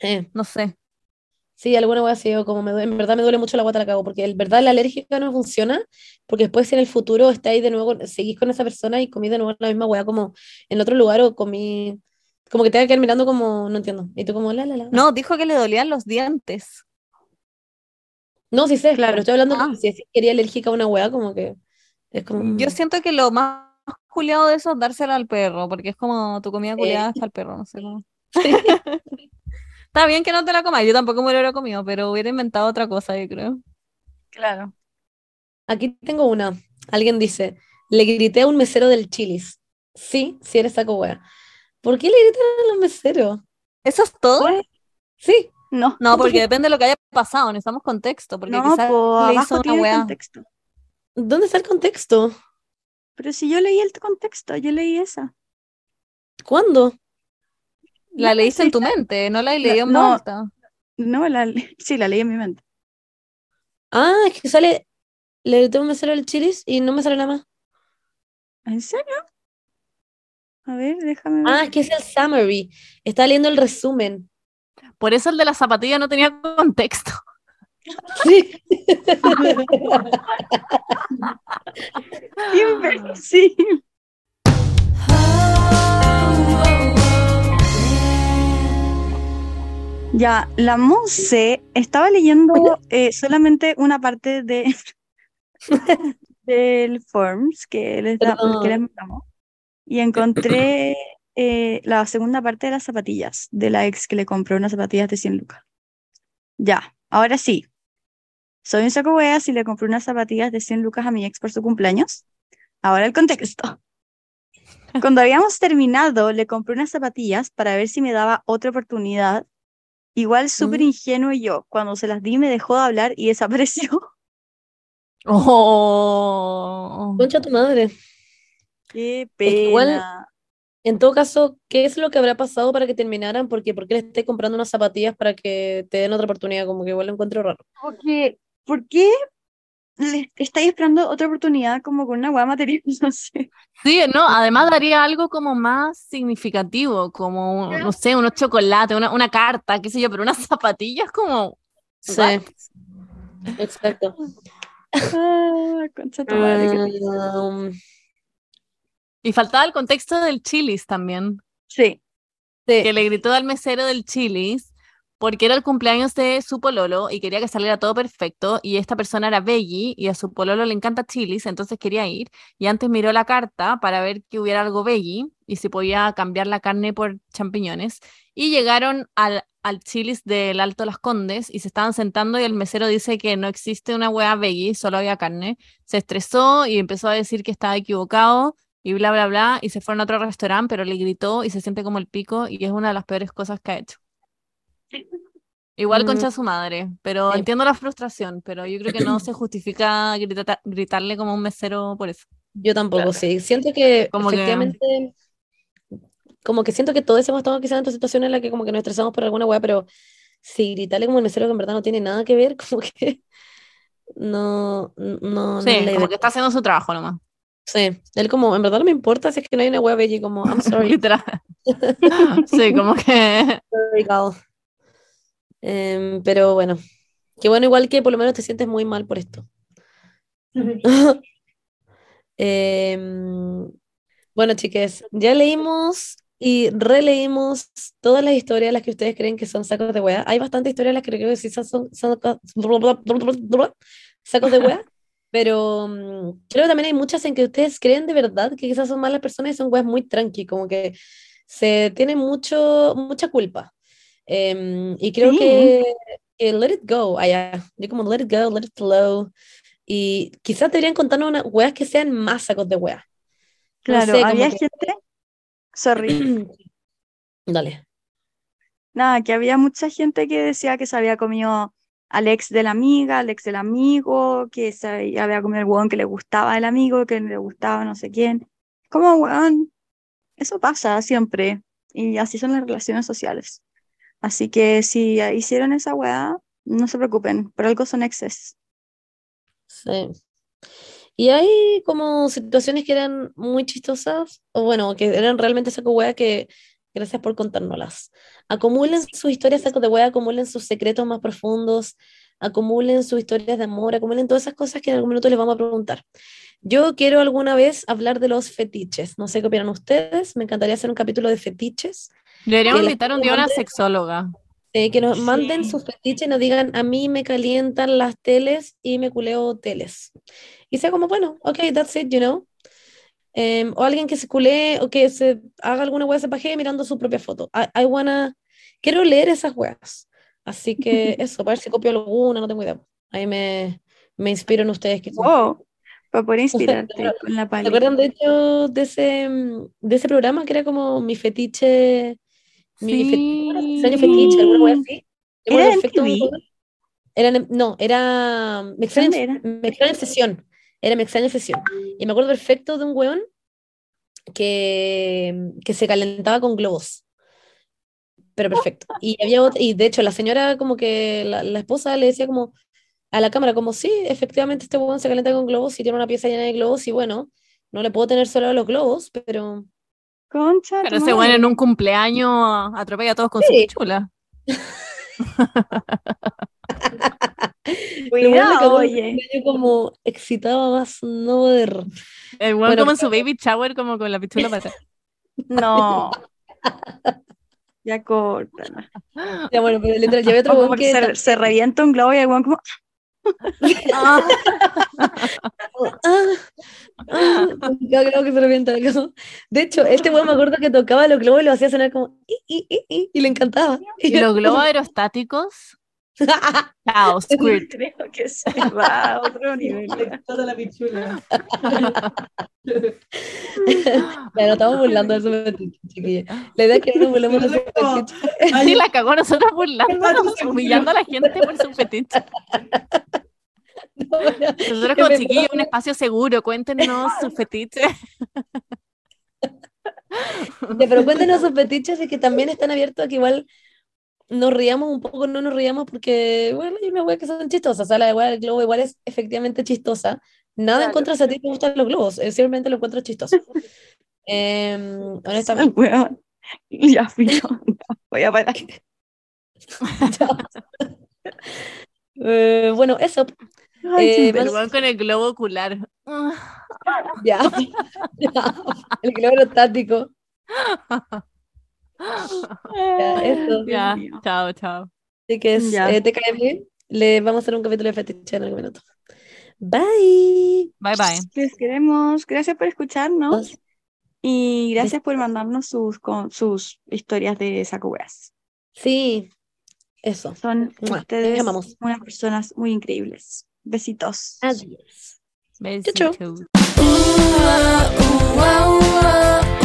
Speaker 3: Eh,
Speaker 2: no sé.
Speaker 3: Sí, alguna wea así, o como me duele- en verdad me duele mucho la guata la cago, porque en verdad la alérgica no funciona, porque después si en el futuro estáis de nuevo, seguís con esa persona y comí de nuevo la misma wea como en otro lugar o comí, como que te quedar mirando como, no entiendo, y tú como la la la.
Speaker 2: No, dijo que le dolían los dientes.
Speaker 3: No, sí sé,
Speaker 1: Claro.
Speaker 3: pero estoy hablando
Speaker 2: Ah.
Speaker 3: que si que eres alérgica a una wea, como que es como...
Speaker 2: Yo siento que lo más culiado de eso es dársela al perro, porque es como tu comida culiada es para el perro, no sé cómo. Está bien que no te la comas, yo tampoco me lo hubiera comido, pero hubiera inventado otra cosa, yo creo.
Speaker 1: Claro.
Speaker 3: Aquí tengo una. Alguien dice, le grité a un mesero del Chili's. Sí, sí eres saco wea. ¿Por qué le gritan a los meseros?
Speaker 2: ¿Eso es todo?
Speaker 3: Sí,
Speaker 1: No.
Speaker 2: No, porque depende de lo que haya pasado, necesitamos contexto, porque
Speaker 1: No,
Speaker 2: quizás
Speaker 1: po,
Speaker 2: le hizo
Speaker 1: abajo
Speaker 2: una
Speaker 1: contexto.
Speaker 3: ¿dónde está el contexto?
Speaker 1: Pero si yo leí el contexto, yo leí esa.
Speaker 3: ¿Cuándo?
Speaker 2: La
Speaker 1: No,
Speaker 2: leíste
Speaker 1: sí
Speaker 2: en tu mente, no la leí en
Speaker 1: no.
Speaker 2: alta.
Speaker 1: No, la, sí, la leí en mi mente.
Speaker 3: Ah, es que sale, le a un mesero del Chili's y no me sale nada más.
Speaker 1: ¿En serio? A ver, déjame ver.
Speaker 3: Ah, es que es el summary. Está leyendo el resumen.
Speaker 2: Por eso el de la zapatilla no tenía contexto.
Speaker 3: Sí.
Speaker 1: ¡Qué Ya, la Monse estaba leyendo eh, solamente una parte de, del Forms que les, da- que les mandamos y encontré eh, la segunda parte de las zapatillas de la ex que le compró unas zapatillas de 100 lucas. Ya, ahora sí. Soy un saco weas y le compré unas zapatillas de 100 lucas a mi ex por su cumpleaños. Ahora el contexto. Cuando habíamos terminado, le compré unas zapatillas para ver si me daba otra oportunidad. Igual súper
Speaker 3: Mm.
Speaker 1: ingenuo yo. Cuando se las di me dejó de hablar y desapareció.
Speaker 2: Oh.
Speaker 3: Concha tu madre.
Speaker 1: Qué
Speaker 3: que igual-
Speaker 1: pena.
Speaker 3: En todo caso, ¿qué es lo que habrá pasado para que terminaran? Porque ¿por qué le estés comprando unas zapatillas para que te den otra oportunidad? Como que igual lo encuentro raro.
Speaker 1: Porque, ¿por qué le estáis esperando otra oportunidad como con una hueá material? No sé.
Speaker 2: Sí, no, además daría algo como más significativo, como, no sé, unos chocolates, una, una carta, qué sé yo, pero unas zapatillas como...
Speaker 3: Sí,
Speaker 2: What?
Speaker 3: exacto.
Speaker 1: Ah, concha tu madre.
Speaker 3: Um,
Speaker 2: Y faltaba el contexto del Chili's también,
Speaker 1: Sí,
Speaker 3: sí.
Speaker 2: que le gritó al mesero del Chili's porque era el cumpleaños de su pololo y quería que saliera todo perfecto y esta persona era veggie y a su pololo le encanta Chili's, entonces quería ir y antes miró la carta para ver que hubiera algo veggie y si podía cambiar la carne por champiñones y llegaron al, al Chili's del Alto Las Condes y se estaban sentando y el mesero dice que no existe una hueá veggie, solo había carne, se estresó y empezó a decir que estaba equivocado y bla, bla, bla, y se fueron a otro restaurante, pero le gritó y se siente como el pico y es una de las peores cosas que ha hecho. Igual
Speaker 3: Mm.
Speaker 2: concha su madre, pero
Speaker 3: Sí.
Speaker 2: entiendo la frustración, pero yo creo que no se justifica grita- gritarle como un mesero por eso.
Speaker 3: Yo tampoco,
Speaker 2: Claro.
Speaker 3: sí. Siento que
Speaker 2: Como que-
Speaker 3: efectivamente, como que siento que todos hemos estado quizás en esta situación en la que como que nos estresamos por alguna weá, pero si gritarle como el mesero que en verdad no tiene nada que ver, como que no, no, no
Speaker 2: Sí,
Speaker 3: la
Speaker 2: como que está haciendo su trabajo nomás.
Speaker 3: Sí, él como, en verdad no me importa si es que no hay una weá bella, como, I'm sorry,
Speaker 2: Literal. Sí, como que
Speaker 3: sorry. Em, pero bueno, qué bueno igual que por lo menos te sientes muy mal por esto. Em, bueno, chiques, ya leímos y releímos todas las historias las que ustedes creen que son sacos de wea. Hay bastantes historias las que creo que sí son, son sacos, sacos de wea, pero mm, creo que también hay muchas en que ustedes creen de verdad que quizás son malas personas y son weas muy tranqui, como que se tiene mucho, mucha culpa. Em, y creo
Speaker 1: Sí.
Speaker 3: que, que let it go, allá, yo como let it go, let it flow. Y quizás deberían contarnos unas weas que sean más sacos de weas. No
Speaker 1: claro,
Speaker 3: sé, como
Speaker 1: había
Speaker 3: que-
Speaker 1: gente, sorry,
Speaker 3: Dale.
Speaker 1: nada, que había mucha gente que decía que se había comido al ex de la amiga, al ex del amigo, que se había comido el hueón que le gustaba el amigo, que le gustaba no sé quién. Como, weón, eso pasa siempre, y así son las relaciones sociales. Así que si hicieron esa weá, no se preocupen, por algo son exes.
Speaker 3: Sí. Y hay como situaciones que eran muy chistosas, o bueno, que eran realmente saco wea que gracias por contárnoslas. Acumulen sus historias sacos de wea, acumulen sus secretos más profundos, acumulen sus historias de amor, acumulen todas esas cosas que en algún minuto les vamos a preguntar. Yo quiero alguna vez hablar de los fetiches. No sé qué opinan ustedes. Me encantaría hacer un capítulo de fetiches.
Speaker 2: Deberíamos
Speaker 3: Que
Speaker 2: invitar un día a una sexóloga.
Speaker 3: Eh, que nos
Speaker 1: Sí.
Speaker 3: manden sus fetiches y nos digan, a mí me calientan las teles y me culeo teles. Y sea como, bueno, ok, that's it, you know. Em, o alguien que se culee o que se haga alguna wea de paje mirando su propia foto. I, I wanna... Quiero leer esas weas. Así que eso, para ver si copio alguna, no tengo idea. Ahí me, me inspiro en ustedes quizás.
Speaker 1: Wow, para poder inspirarte con la
Speaker 3: ¿Se
Speaker 1: pali.
Speaker 3: acuerdan de hecho de ese, de ese programa que era como mi fetiche, mi fe- ¿cómo era? extraño fetiche, alguna wea así? Me
Speaker 1: ¿Era MTV?
Speaker 3: no, era mi extraña,
Speaker 1: ¿Dónde era?
Speaker 3: mi extraña sesión. Era mi extraña sesión. Y me acuerdo perfecto de un weón que, que se calentaba con globos. Pero perfecto. Y había otra- y de hecho la señora como que la, la esposa le decía como a la cámara como sí, efectivamente este weón se calienta con globos y tiene una pieza llena de globos y bueno, no le puedo tener solo a los globos, pero
Speaker 1: Concha,
Speaker 2: Pero ese bueno en un cumpleaños atropella a todos con
Speaker 3: Sí.
Speaker 2: su pichula.
Speaker 3: el weón le
Speaker 1: Cuidado, oye.
Speaker 3: como excitaba más no poder.
Speaker 2: El
Speaker 3: Bueno,
Speaker 2: como en su baby shower, como con la pichula para atrás.
Speaker 1: No. Ya córtala.
Speaker 3: Ya bueno, pero literal, ya había otro
Speaker 1: como que
Speaker 3: que
Speaker 1: se, revienta un globo y el weón como,
Speaker 2: Ah,
Speaker 3: ah, ah, De hecho, este weón me acuerdo que tocaba los globos y lo hacía sonar como y, y, y, y le encantaba.
Speaker 2: Y, los globos aerostáticos Chao, Squirt.
Speaker 1: Creo que se va a otro nivel.
Speaker 4: Toda la pichula.
Speaker 3: No estamos burlando de su fetiche, chiquilla. La idea es que no nos burlemos de su fetiche.
Speaker 2: Sí, la cagó nosotros burlándonos, humillando a la gente por su fetiche. Nosotros como chiquillos, un espacio seguro, cuéntenos su fetiche.
Speaker 3: Ya, pero cuéntenos sus fetiches y que también están abiertos a que igual nos riamos un poco, no nos riamos porque, bueno, hay unas weas que son chistosas. O sea, la wea del globo igual es efectivamente chistosa. Nada en contra si a ti te gustan los globos, eh, simplemente lo encuentro chistoso. Em, honestamente.
Speaker 1: Ya filo. Voy a parar.
Speaker 3: Eh, bueno, eso,
Speaker 1: Ay,
Speaker 3: Eh,
Speaker 1: imbécil.
Speaker 2: weón con el globo ocular.
Speaker 3: ya. Ya. El globo aerostático. Ya, eso.
Speaker 2: Ya, chao, chao.
Speaker 3: Así que es, eh, te cae bien. Le vamos a hacer un capítulo de fetiche en algún minuto. Bye.
Speaker 2: Bye bye.
Speaker 1: Les queremos. Gracias por escucharnos. Y gracias por mandarnos sus, con, sus historias de sacueas.
Speaker 3: Sí, eso.
Speaker 1: Son
Speaker 3: Mua,
Speaker 1: ustedes
Speaker 3: amamos.
Speaker 1: unas personas muy increíbles. Besitos.
Speaker 3: Adiós.
Speaker 2: Besitos.
Speaker 6: Ah, ooh,